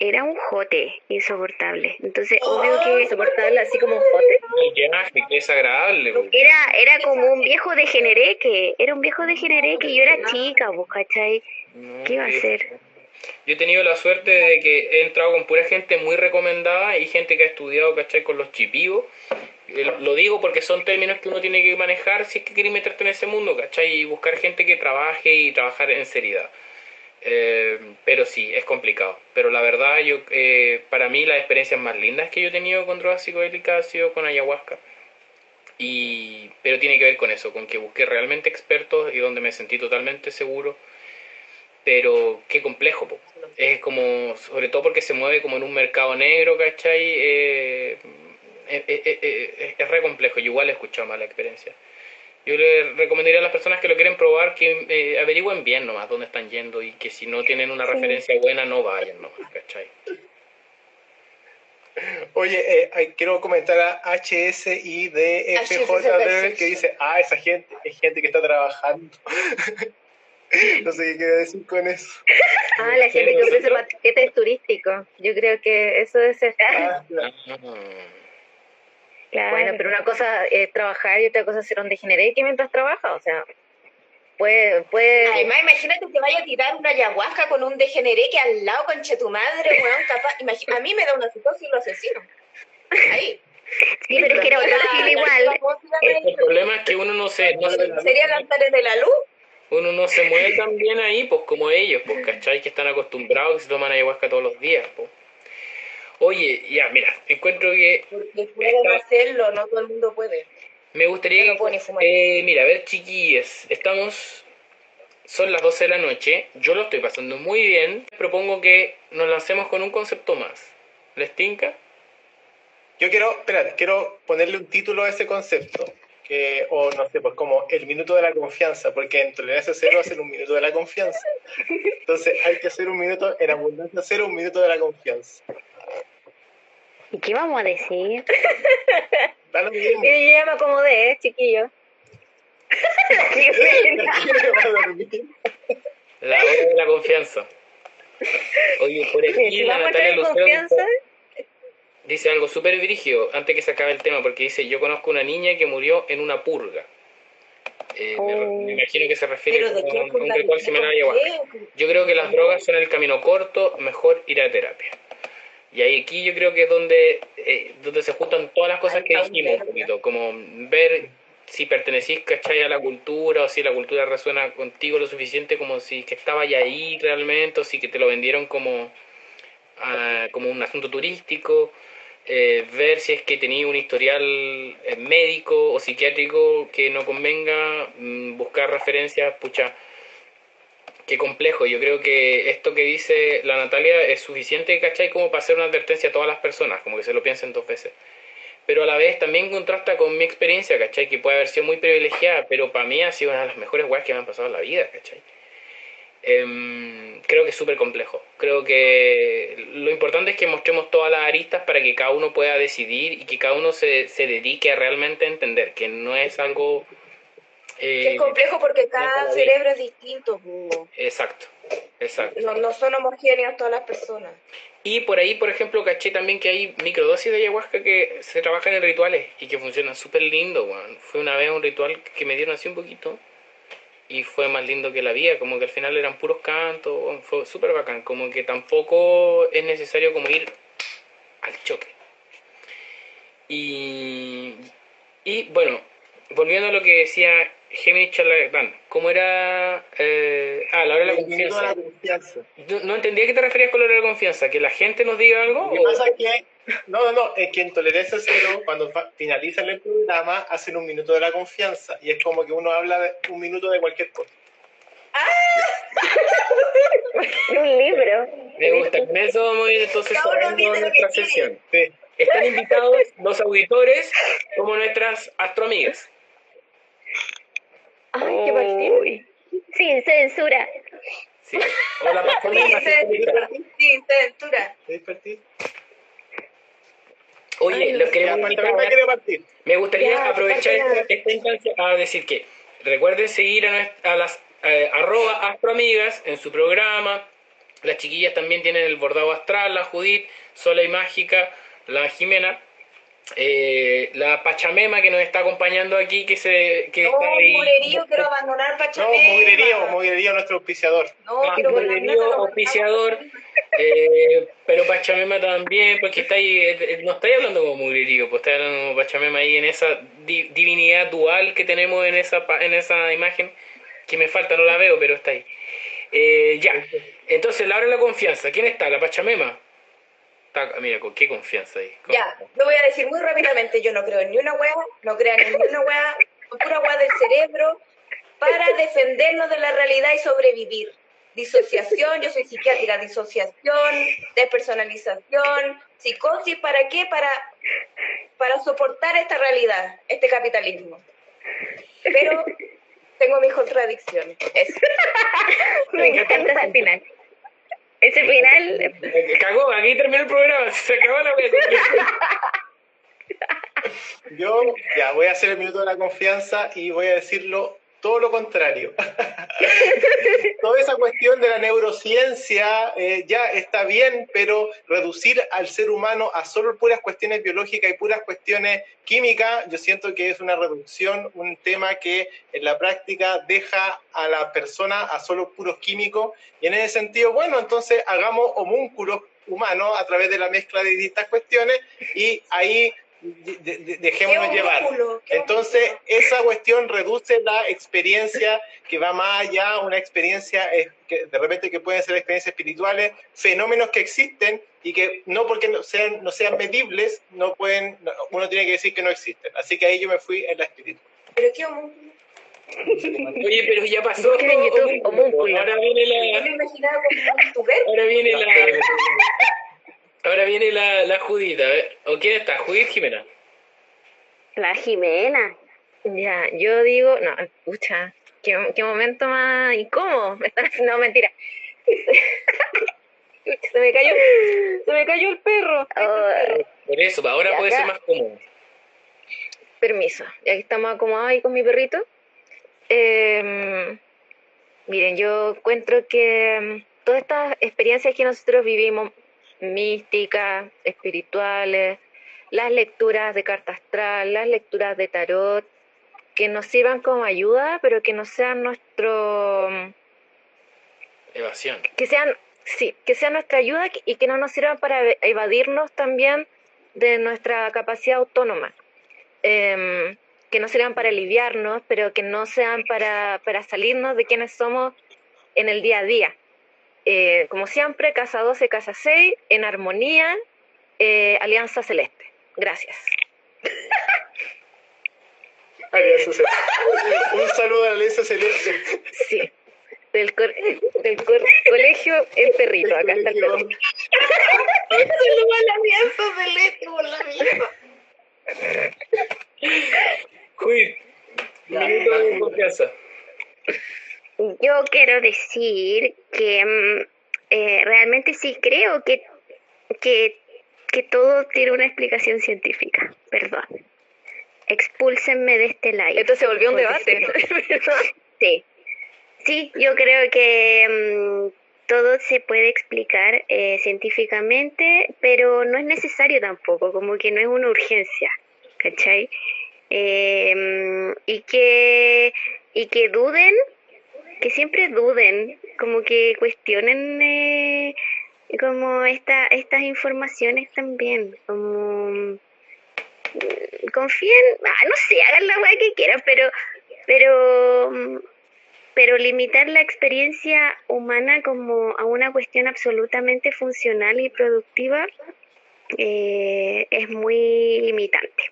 era un jote insoportable. Entonces, obvio que. Insoportable, así como un jote. qué desagradable. Era, era como un viejo de que Era un viejo de que yo era chica, ¿vos cachai? ¿Qué iba a hacer? Yo he tenido la suerte de que he entrado con pura gente muy recomendada y gente que ha estudiado, ¿cachai? Con los chipivos. Lo digo porque son términos que uno tiene que manejar si es que quiere meterte en ese mundo, ¿cachai? Y buscar gente que trabaje y trabajar en seriedad. Eh, pero sí, es complicado. Pero la verdad, yo eh, para mí las experiencias más lindas que yo he tenido con drogas psicodélicas ha sido con ayahuasca. Y, pero tiene que ver con eso, con que busqué realmente expertos y donde me sentí totalmente seguro. Pero qué complejo, es como, sobre todo porque se mueve como en un mercado negro, ¿cachai? Eh, es re complejo, yo igual he escuchado mala experiencia. Yo le recomendaría a las personas que lo quieren probar que eh, averigüen bien nomás dónde están yendo y que si no tienen una referencia buena no vayan nomás, ¿cachai? Oye, eh, quiero comentar a HSIDFJ que dice, ah, esa gente es gente que está trabajando. no sé qué quiere decir con eso. Ah, la gente que ofrece paquetes turísticos. Yo creo que eso es... Ah, bueno, pero una cosa es trabajar y otra cosa es ser un degeneré que mientras trabaja, o sea, puede, puede... Además, imagínate que vaya a tirar una ayahuasca con un degeneré que al lado conche tu madre, weón, capaz... a mí me da una psicosis y lo asesino. Ahí. Sí, pero es que era otro igual. El, problema es que uno no se... No ¿Sería lanzares de la luz? Uno no se mueve tan bien ahí, pues como ellos, pues, ¿cachai? Que están acostumbrados, que se toman ayahuasca todos los días, pues. Oye, ya, mira, encuentro que... Porque pueden hacerlo, no todo el mundo puede. Me gustaría que... Eh, mira, a ver, chiquillas, estamos... Son las 12 de la noche, yo lo estoy pasando muy bien. Propongo que nos lancemos con un concepto más. ¿Les tinca? Yo quiero, espera, quiero ponerle un título a ese concepto. Que, o no sé, pues como el minuto de la confianza, porque en tolerancia cero hacer un minuto de la confianza. Entonces hay que hacer un minuto, en abundancia cero, un minuto de la confianza. ¿Y qué vamos a decir? Mire, yo ya me acomodé, ¿eh, chiquillo. la hora de la confianza. Oye, por aquí la Natalia Lucero dice, algo súper dirigido antes que se acabe el tema, porque dice, yo conozco una niña que murió en una purga. Eh, me, oh. imagino que se refiere a un, ritual similar a Yo creo que las drogas son el camino corto, mejor ir a terapia. Y ahí aquí yo creo que es donde, eh, donde se juntan todas las cosas que dijimos un poquito, como ver si pertenecís, ¿cachai? a la cultura o si la cultura resuena contigo lo suficiente como si que estaba ya ahí realmente o si que te lo vendieron como, ah, como un asunto turístico, eh, ver si es que tenía un historial eh, médico o psiquiátrico que no convenga, mm, buscar referencias, pucha, qué complejo. Yo creo que esto que dice la Natalia es suficiente, ¿cachai? Como para hacer una advertencia a todas las personas, como que se lo piensen dos veces. Pero a la vez también contrasta con mi experiencia, ¿cachai? Que puede haber sido muy privilegiada, pero para mí ha sido una de las mejores weas que me han pasado en la vida, ¿cachai? Em, creo que es súper complejo. Creo que lo importante es que mostremos todas las aristas para que cada uno pueda decidir y que cada uno se, se dedique a realmente entender, que no es algo es eh, complejo porque cada cerebro es distinto. Exacto, exacto. No, son homogéneos todas las personas. Y por ahí, por ejemplo, caché también que hay microdosis de ayahuasca que se trabajan en rituales y que funcionan súper lindo, Fue una vez un ritual que me dieron así un poquito y fue más lindo que la vida, como que al final eran puros cantos, fue súper bacán, como que tampoco es necesario como ir al choque. Y, y bueno, volviendo a lo que decía Gemini Charlatán, ¿cómo era? Eh, ah, la hora de la confianza. No, entendía a qué te referías con la hora de la confianza, que la gente nos diga algo. Lo que pasa es que, no, no, no, es que en Tolerancia Cero, cuando finalizan el programa, hacen un minuto de la confianza, y es como que uno habla de un minuto de cualquier cosa. ¡Ah! un libro. Me gusta, con eso vamos a ir entonces cerrando nuestra sesión. Están invitados los auditores como nuestras astroamigas. Ay, qué Sin censura. Sí. O la. Sí, se aventura. Oye, lo queremos Me gustaría aprovechar esta, instancia a decir que recuerden seguir a, las eh, arroba astroamigas en su programa. Las chiquillas también tienen el bordado astral, la Judith, Sola y Mágica, la Jimena. Eh, la Pachamema que nos está acompañando aquí, que se que no, está ahí. Mugrerío, quiero abandonar Pachamema. No, Mugrerío, Mugrerío, nuestro auspiciador. No, Mugrerío, auspiciador. Eh, pero Pachamema también, porque está ahí, eh, no estáis hablando como Mugrerío, pues está hablando como Pachamema ahí en esa divinidad dual que tenemos en esa, en esa imagen, que me falta, no la veo, pero está ahí. Eh, ya, entonces la hora de la confianza, ¿quién está? ¿La Pachamema? Mira, con qué confianza ahí. Ya, lo voy a decir muy rápidamente. Yo no creo en ni una hueá, no creo en ni una hueá, pura hueá del cerebro, para defendernos de la realidad y sobrevivir. Disociación, yo soy psiquiátrica, disociación, despersonalización, psicosis, ¿para qué? Para, para soportar esta realidad, este capitalismo. Pero tengo mis contradicciones. Eso. Me encanta al final. Ese final. Cagó, aquí terminó el programa, se acabó la Yo ya voy a hacer el minuto de la confianza y voy a decirlo todo lo contrario. Toda esa cuestión de la neurociencia eh, ya está bien, pero reducir al ser humano a solo puras cuestiones biológicas y puras cuestiones químicas, yo siento que es una reducción, un tema que en la práctica deja a la persona a solo puros químicos. Y en ese sentido, bueno, entonces hagamos homúnculos humanos a través de la mezcla de distintas cuestiones y ahí dejémonos llevar. Entonces, esa cuestión reduce la experiencia que va más allá, una experiencia eh, que de repente que pueden ser experiencias espirituales, fenómenos que existen y que no porque no sean, no sean medibles, no pueden, uno tiene que decir que no existen. Así que ahí yo me fui en la espiritual. Pero qué Oye, pero ya pasó. Ahora viene la. Ahora viene la. Ahora viene la, la Judita. ¿O quién está? ¿Judith Jimena? La Jimena. Ya, yo digo, no, escucha, qué, qué momento más incómodo. No, mentira. se me cayó, se me cayó el perro. Por eso, ahora puede ser más cómodo. Permiso, ya que estamos acomodados ahí con mi perrito. Em, miren, yo encuentro que em, todas estas experiencias que nosotros vivimos místicas, espirituales, las lecturas de carta astral, las lecturas de tarot, que nos sirvan como ayuda, pero que no sean nuestro... Evasión. Que sean, sí, que sean nuestra ayuda y que no nos sirvan para evadirnos también de nuestra capacidad autónoma. Em, que no sirvan para aliviarnos, pero que no sean para, para salirnos de quienes somos en el día a día. Eh, como siempre, Casa 12, Casa 6, en armonía, eh, Alianza Celeste. Gracias. Alianza Celeste. Un saludo a la Alianza Celeste. Sí. Del, del colegio El Perrito. Acá está el perrito. Saludo a la Alianza Celeste por la mierda. Juid, minuto de confianza. Yo quiero decir que mm, eh, realmente sí creo que, que, todo tiene una explicación científica. Perdón. Expúlsenme de este live. Esto se volvió un debate. sí. Sí, yo creo que mm, todo se puede explicar eh, científicamente, pero no es necesario tampoco, como que no es una urgencia, ¿cachai? Eh, mm, y, que, y que duden que siempre duden, como que cuestionen eh, como esta, estas informaciones también, como mm, confíen, ah, no sé, hagan la weá que quieran, pero, pero, mm, pero limitar la experiencia humana como a una cuestión absolutamente funcional y productiva eh, es muy limitante.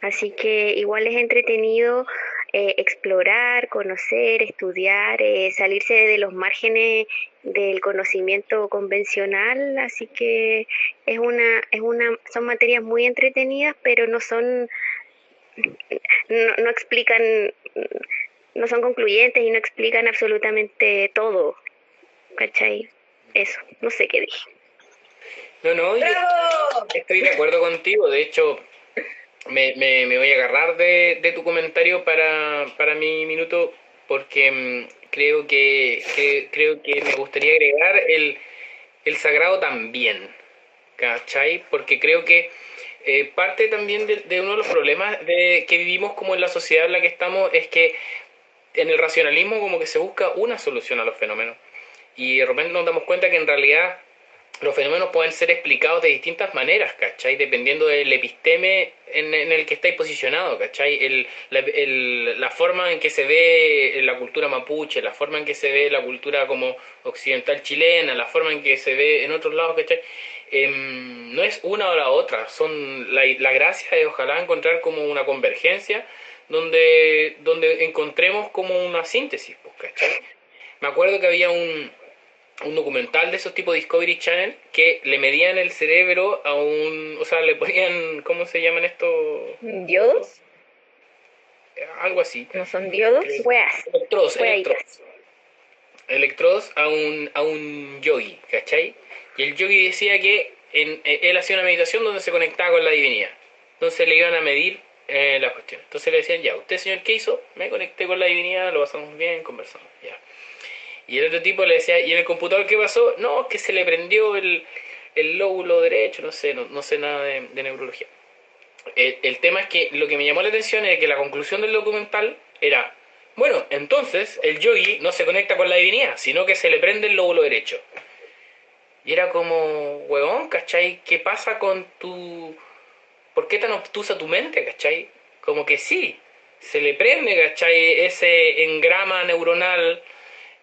Así que igual es entretenido eh, explorar, conocer, estudiar, eh, salirse de los márgenes del conocimiento convencional, así que es una, es una, son materias muy entretenidas, pero no son, no, no explican, no son concluyentes y no explican absolutamente todo. ¿cachai? Eso, no sé qué dije. No, no, estoy de acuerdo contigo. De hecho, me, me, me voy a agarrar de, de tu comentario para, para, mi minuto porque mm, creo que, creo que me gustaría agregar el, el sagrado también, ¿cachai? Porque creo que eh, parte también de, uno de los problemas de, que vivimos como en la sociedad en la que estamos es que en el racionalismo como que se busca una solución a los fenómenos y de repente nos damos cuenta que en realidad los fenómenos pueden ser explicados de distintas maneras, ¿cachai? Dependiendo del episteme en, el que estáis posicionado, ¿cachai? El, la, la, forma en que se ve la cultura mapuche, la forma en que se ve la cultura como occidental chilena, la forma en que se ve en otros lados, ¿cachai? Em, no es una o la otra, son la, la gracia de ojalá encontrar como una convergencia donde, donde encontremos como una síntesis, pues, ¿cachai? Me acuerdo que había un, un documental de esos tipos Discovery Channel que le medían el cerebro a un, o sea, le ponían, ¿cómo se llaman estos? ¿Diodos? Algo así. ¿No son diodos? Electrodos, electrodos. Electrodos a un, a un yogi, ¿cachai? Y el yogi decía que en, eh, él hacía una meditación donde se conectaba con la divinidad. Entonces le iban a medir eh, la cuestión. Entonces le decían, ya, ¿usted señor qué hizo? Me conecté con la divinidad, lo pasamos bien, conversamos, ya. Y el otro tipo le decía, ¿y en el computador qué pasó? No, que se le prendió el, el lóbulo derecho, no sé, no, sé nada de, neurología. El, tema es que lo que me llamó la atención es que la conclusión del documental era, bueno, entonces el yogi no se conecta con la divinidad, sino que se le prende el lóbulo derecho. Y era como, huevón, ¿cachai? ¿Qué pasa con tu... ¿Por qué tan obtusa tu mente, cachai? Como que sí, se le prende, ¿cachai? Ese engrama neuronal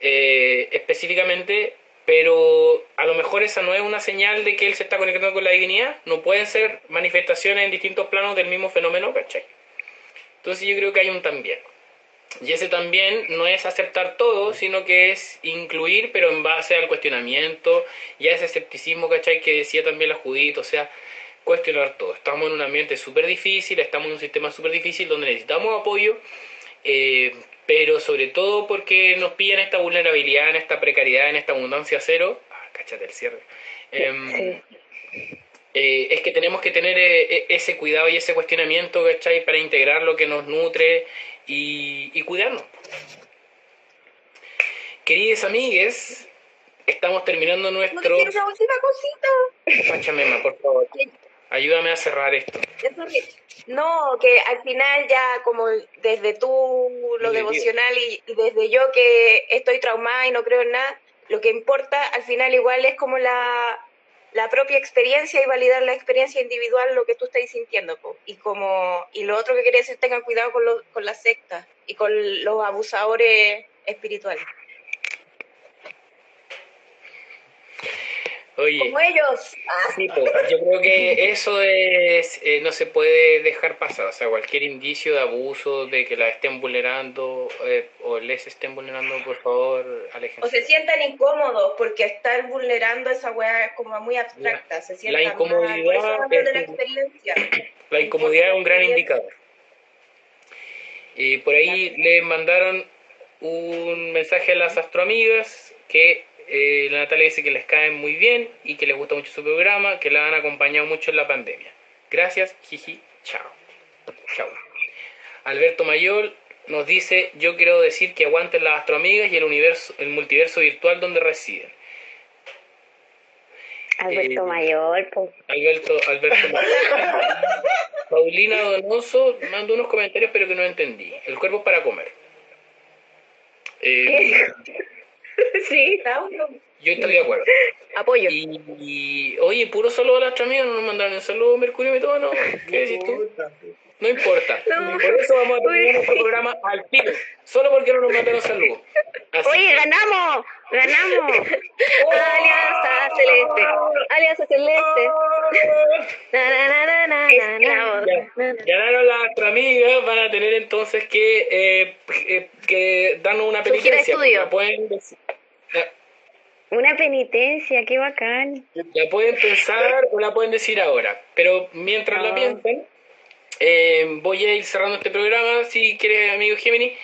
eh, específicamente, pero a lo mejor esa no es una señal de que él se está conectando con la divinidad, no pueden ser manifestaciones en distintos planos del mismo fenómeno, ¿cachai? Entonces yo creo que hay un también. Y ese también no es aceptar todo, sino que es incluir, pero en base al cuestionamiento y a ese escepticismo, ¿cachai? Que decía también la Judith, o sea, cuestionar todo. Estamos en un ambiente súper difícil, estamos en un sistema súper difícil donde necesitamos apoyo, eh, pero sobre todo porque nos pillan esta vulnerabilidad, en esta precariedad, en esta abundancia cero. Ah, cáchate el cierre. Em, eh, es que tenemos que tener eh, e, ese cuidado y ese cuestionamiento, ¿cachai? Para integrar lo que nos nutre y, y cuidarnos. Queridos amigues, estamos terminando nuestro... ¿No una cosita? Pachamema, por favor. Ayúdame a cerrar esto. No, que al final ya como desde tú lo devocional y, desde yo que estoy traumada y no creo en nada, lo que importa al final igual es como la, la propia experiencia y validar la experiencia individual, lo que tú estás sintiendo. Y como y lo otro que quería decir, tengan cuidado con, con las sectas y con los abusadores espirituales. Oye, como ellos. Sí, yo creo que eso es, eh, no se puede dejar pasar. O sea, cualquier indicio de abuso, de que la estén vulnerando eh, o les estén vulnerando, por favor, alejen. O se sientan incómodos porque están vulnerando esa weá como muy abstracta. Se sientan la incomodidad, es, la, experiencia. la incomodidad es un gran indicador. Y por ahí le mandaron un mensaje a las astroamigas que eh, la Natalia dice que les cae muy bien y que les gusta mucho su programa, que la han acompañado mucho en la pandemia. Gracias, jiji, chao. Chao. Alberto Mayor nos dice, yo quiero decir que aguanten las astroamigas y el universo, el multiverso virtual donde residen. Alberto eh, Mayor, Alberto, Alberto Mayor. Paulina Donoso mandó unos comentarios pero que no entendí. El cuerpo es para comer. Eh, sí, Yo estoy de acuerdo. Apoyo. Y, oye, puro saludo a las amigas, no nos mandaron un saludo Mercurio y todo, ¿no? ¿Qué decís tú? No importa. Por eso vamos a terminar nuestro programa al tiro. Solo porque no nos mandaron saludos. Oye, ganamos. Ganamos. Alianza celeste. Alianza celeste. Ganaron las amigas, van a tener entonces que, eh, eh, que darnos una penitencia. pueden decir, una penitencia, qué bacán. La pueden pensar o la pueden decir ahora, pero mientras la piensen, eh, voy a ir cerrando este programa, si quieres, amigo Gemini.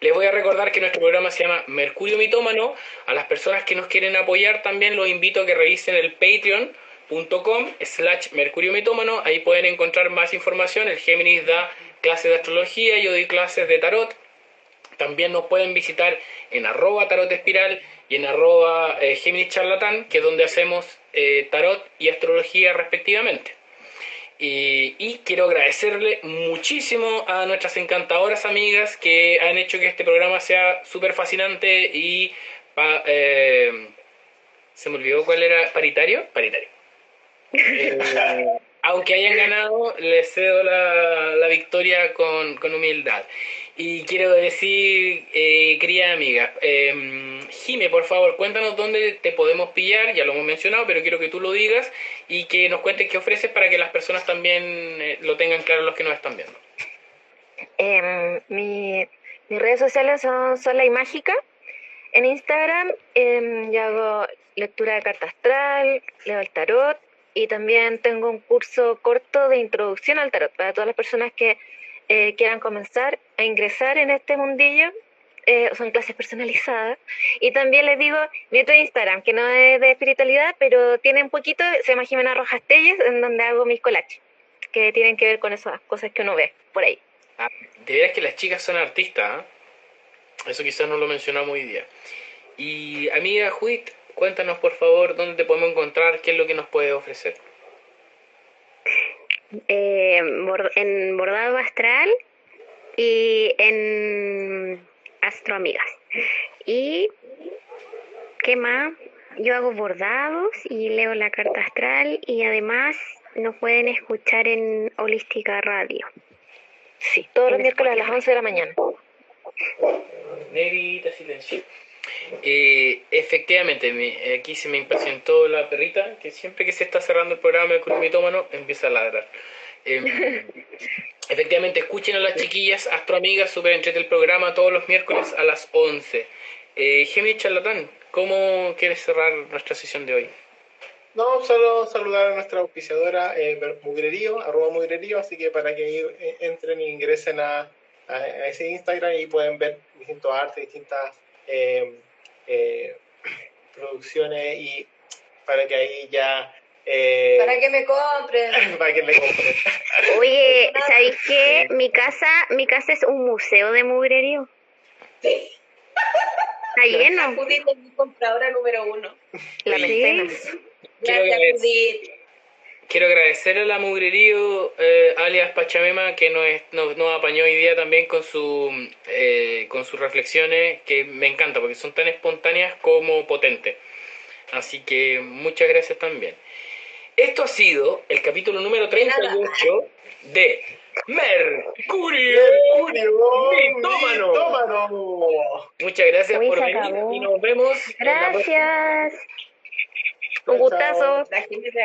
Les voy a recordar que nuestro programa se llama Mercurio Mitómano. A las personas que nos quieren apoyar también los invito a que revisen el patreon.com slash mercurio mitómano. Ahí pueden encontrar más información. El Géminis da clases de astrología, yo doy clases de tarot. También nos pueden visitar en arroba tarot y en arroba eh, Géminis charlatán, que es donde hacemos eh, tarot y astrología respectivamente. Y, quiero agradecerle muchísimo a nuestras encantadoras amigas que han hecho que este programa sea súper fascinante y... Eh, se me olvidó cuál era. ¿Paritario? Paritario. aunque hayan ganado, les cedo la, la victoria con, con, humildad. Y quiero decir, eh, querida amiga, eh, Jime, por favor, cuéntanos dónde te podemos pillar, ya lo hemos mencionado, pero quiero que tú lo digas y que nos cuentes qué ofreces para que las personas también eh, lo tengan claro los que nos están viendo. Em, mi, mis redes sociales son Sola y Mágica. En Instagram em, yo hago lectura de carta astral, leo el tarot y también tengo un curso corto de introducción al tarot para todas las personas que eh, quieran comenzar a ingresar en este mundillo. Eh, son clases personalizadas. Y también les digo mi otro Instagram, que no es de espiritualidad, pero tiene un poquito, se llama Jimena Rojas Telles, en donde hago mis collages, que tienen que ver con esas cosas que uno ve por ahí. Ah, de veras que las chicas son artistas, ¿eh? Eso quizás no lo mencionamos hoy día. Y amiga Judith, Cuéntanos por favor dónde te podemos encontrar, qué es lo que nos puedes ofrecer. Eh, en Bordado Astral y en Astro Amigas. Y, ¿qué más? Yo hago bordados y leo la carta astral y además nos pueden escuchar en Holística Radio. Sí, todos los miércoles a las 11 de la mañana. Negrita, silencio. Eh, efectivamente, aquí se me impacientó la perrita, que siempre que se está cerrando el programa de Mitómano empieza a ladrar. Em, efectivamente, escuchen a las chiquillas astroamigas, super entre el programa todos los miércoles a las 11. Eh, Gemini Charlatán, ¿cómo quieres cerrar nuestra sesión de hoy? No, solo saludar a nuestra auspiciadora eh, Mugrerío, arroba Mugrerío, así que para que eh, entren e ingresen a, a, ese Instagram y pueden ver distintos artes, distintas eh, eh, producciones y para que ahí ya... Eh, para que me compren. para que me compren. Oye, ¿sabéis qué? Mi casa, mi casa es un museo de mugrerío. Sí. Está lleno. Judith es mi compradora número uno. La mecenas. Gracias, Judith. Quiero agradecer a la Mugrerío, eh, alias Pachamema, que nos, nos, apañó hoy día también con, su, eh, con sus reflexiones, que me encanta, porque son tan espontáneas como potentes. Así que muchas gracias también. Esto ha sido el capítulo número 38 de Mercurio, Mitómano. Muchas gracias por venir y nos vemos. Gracias. Un gustazo. La gente se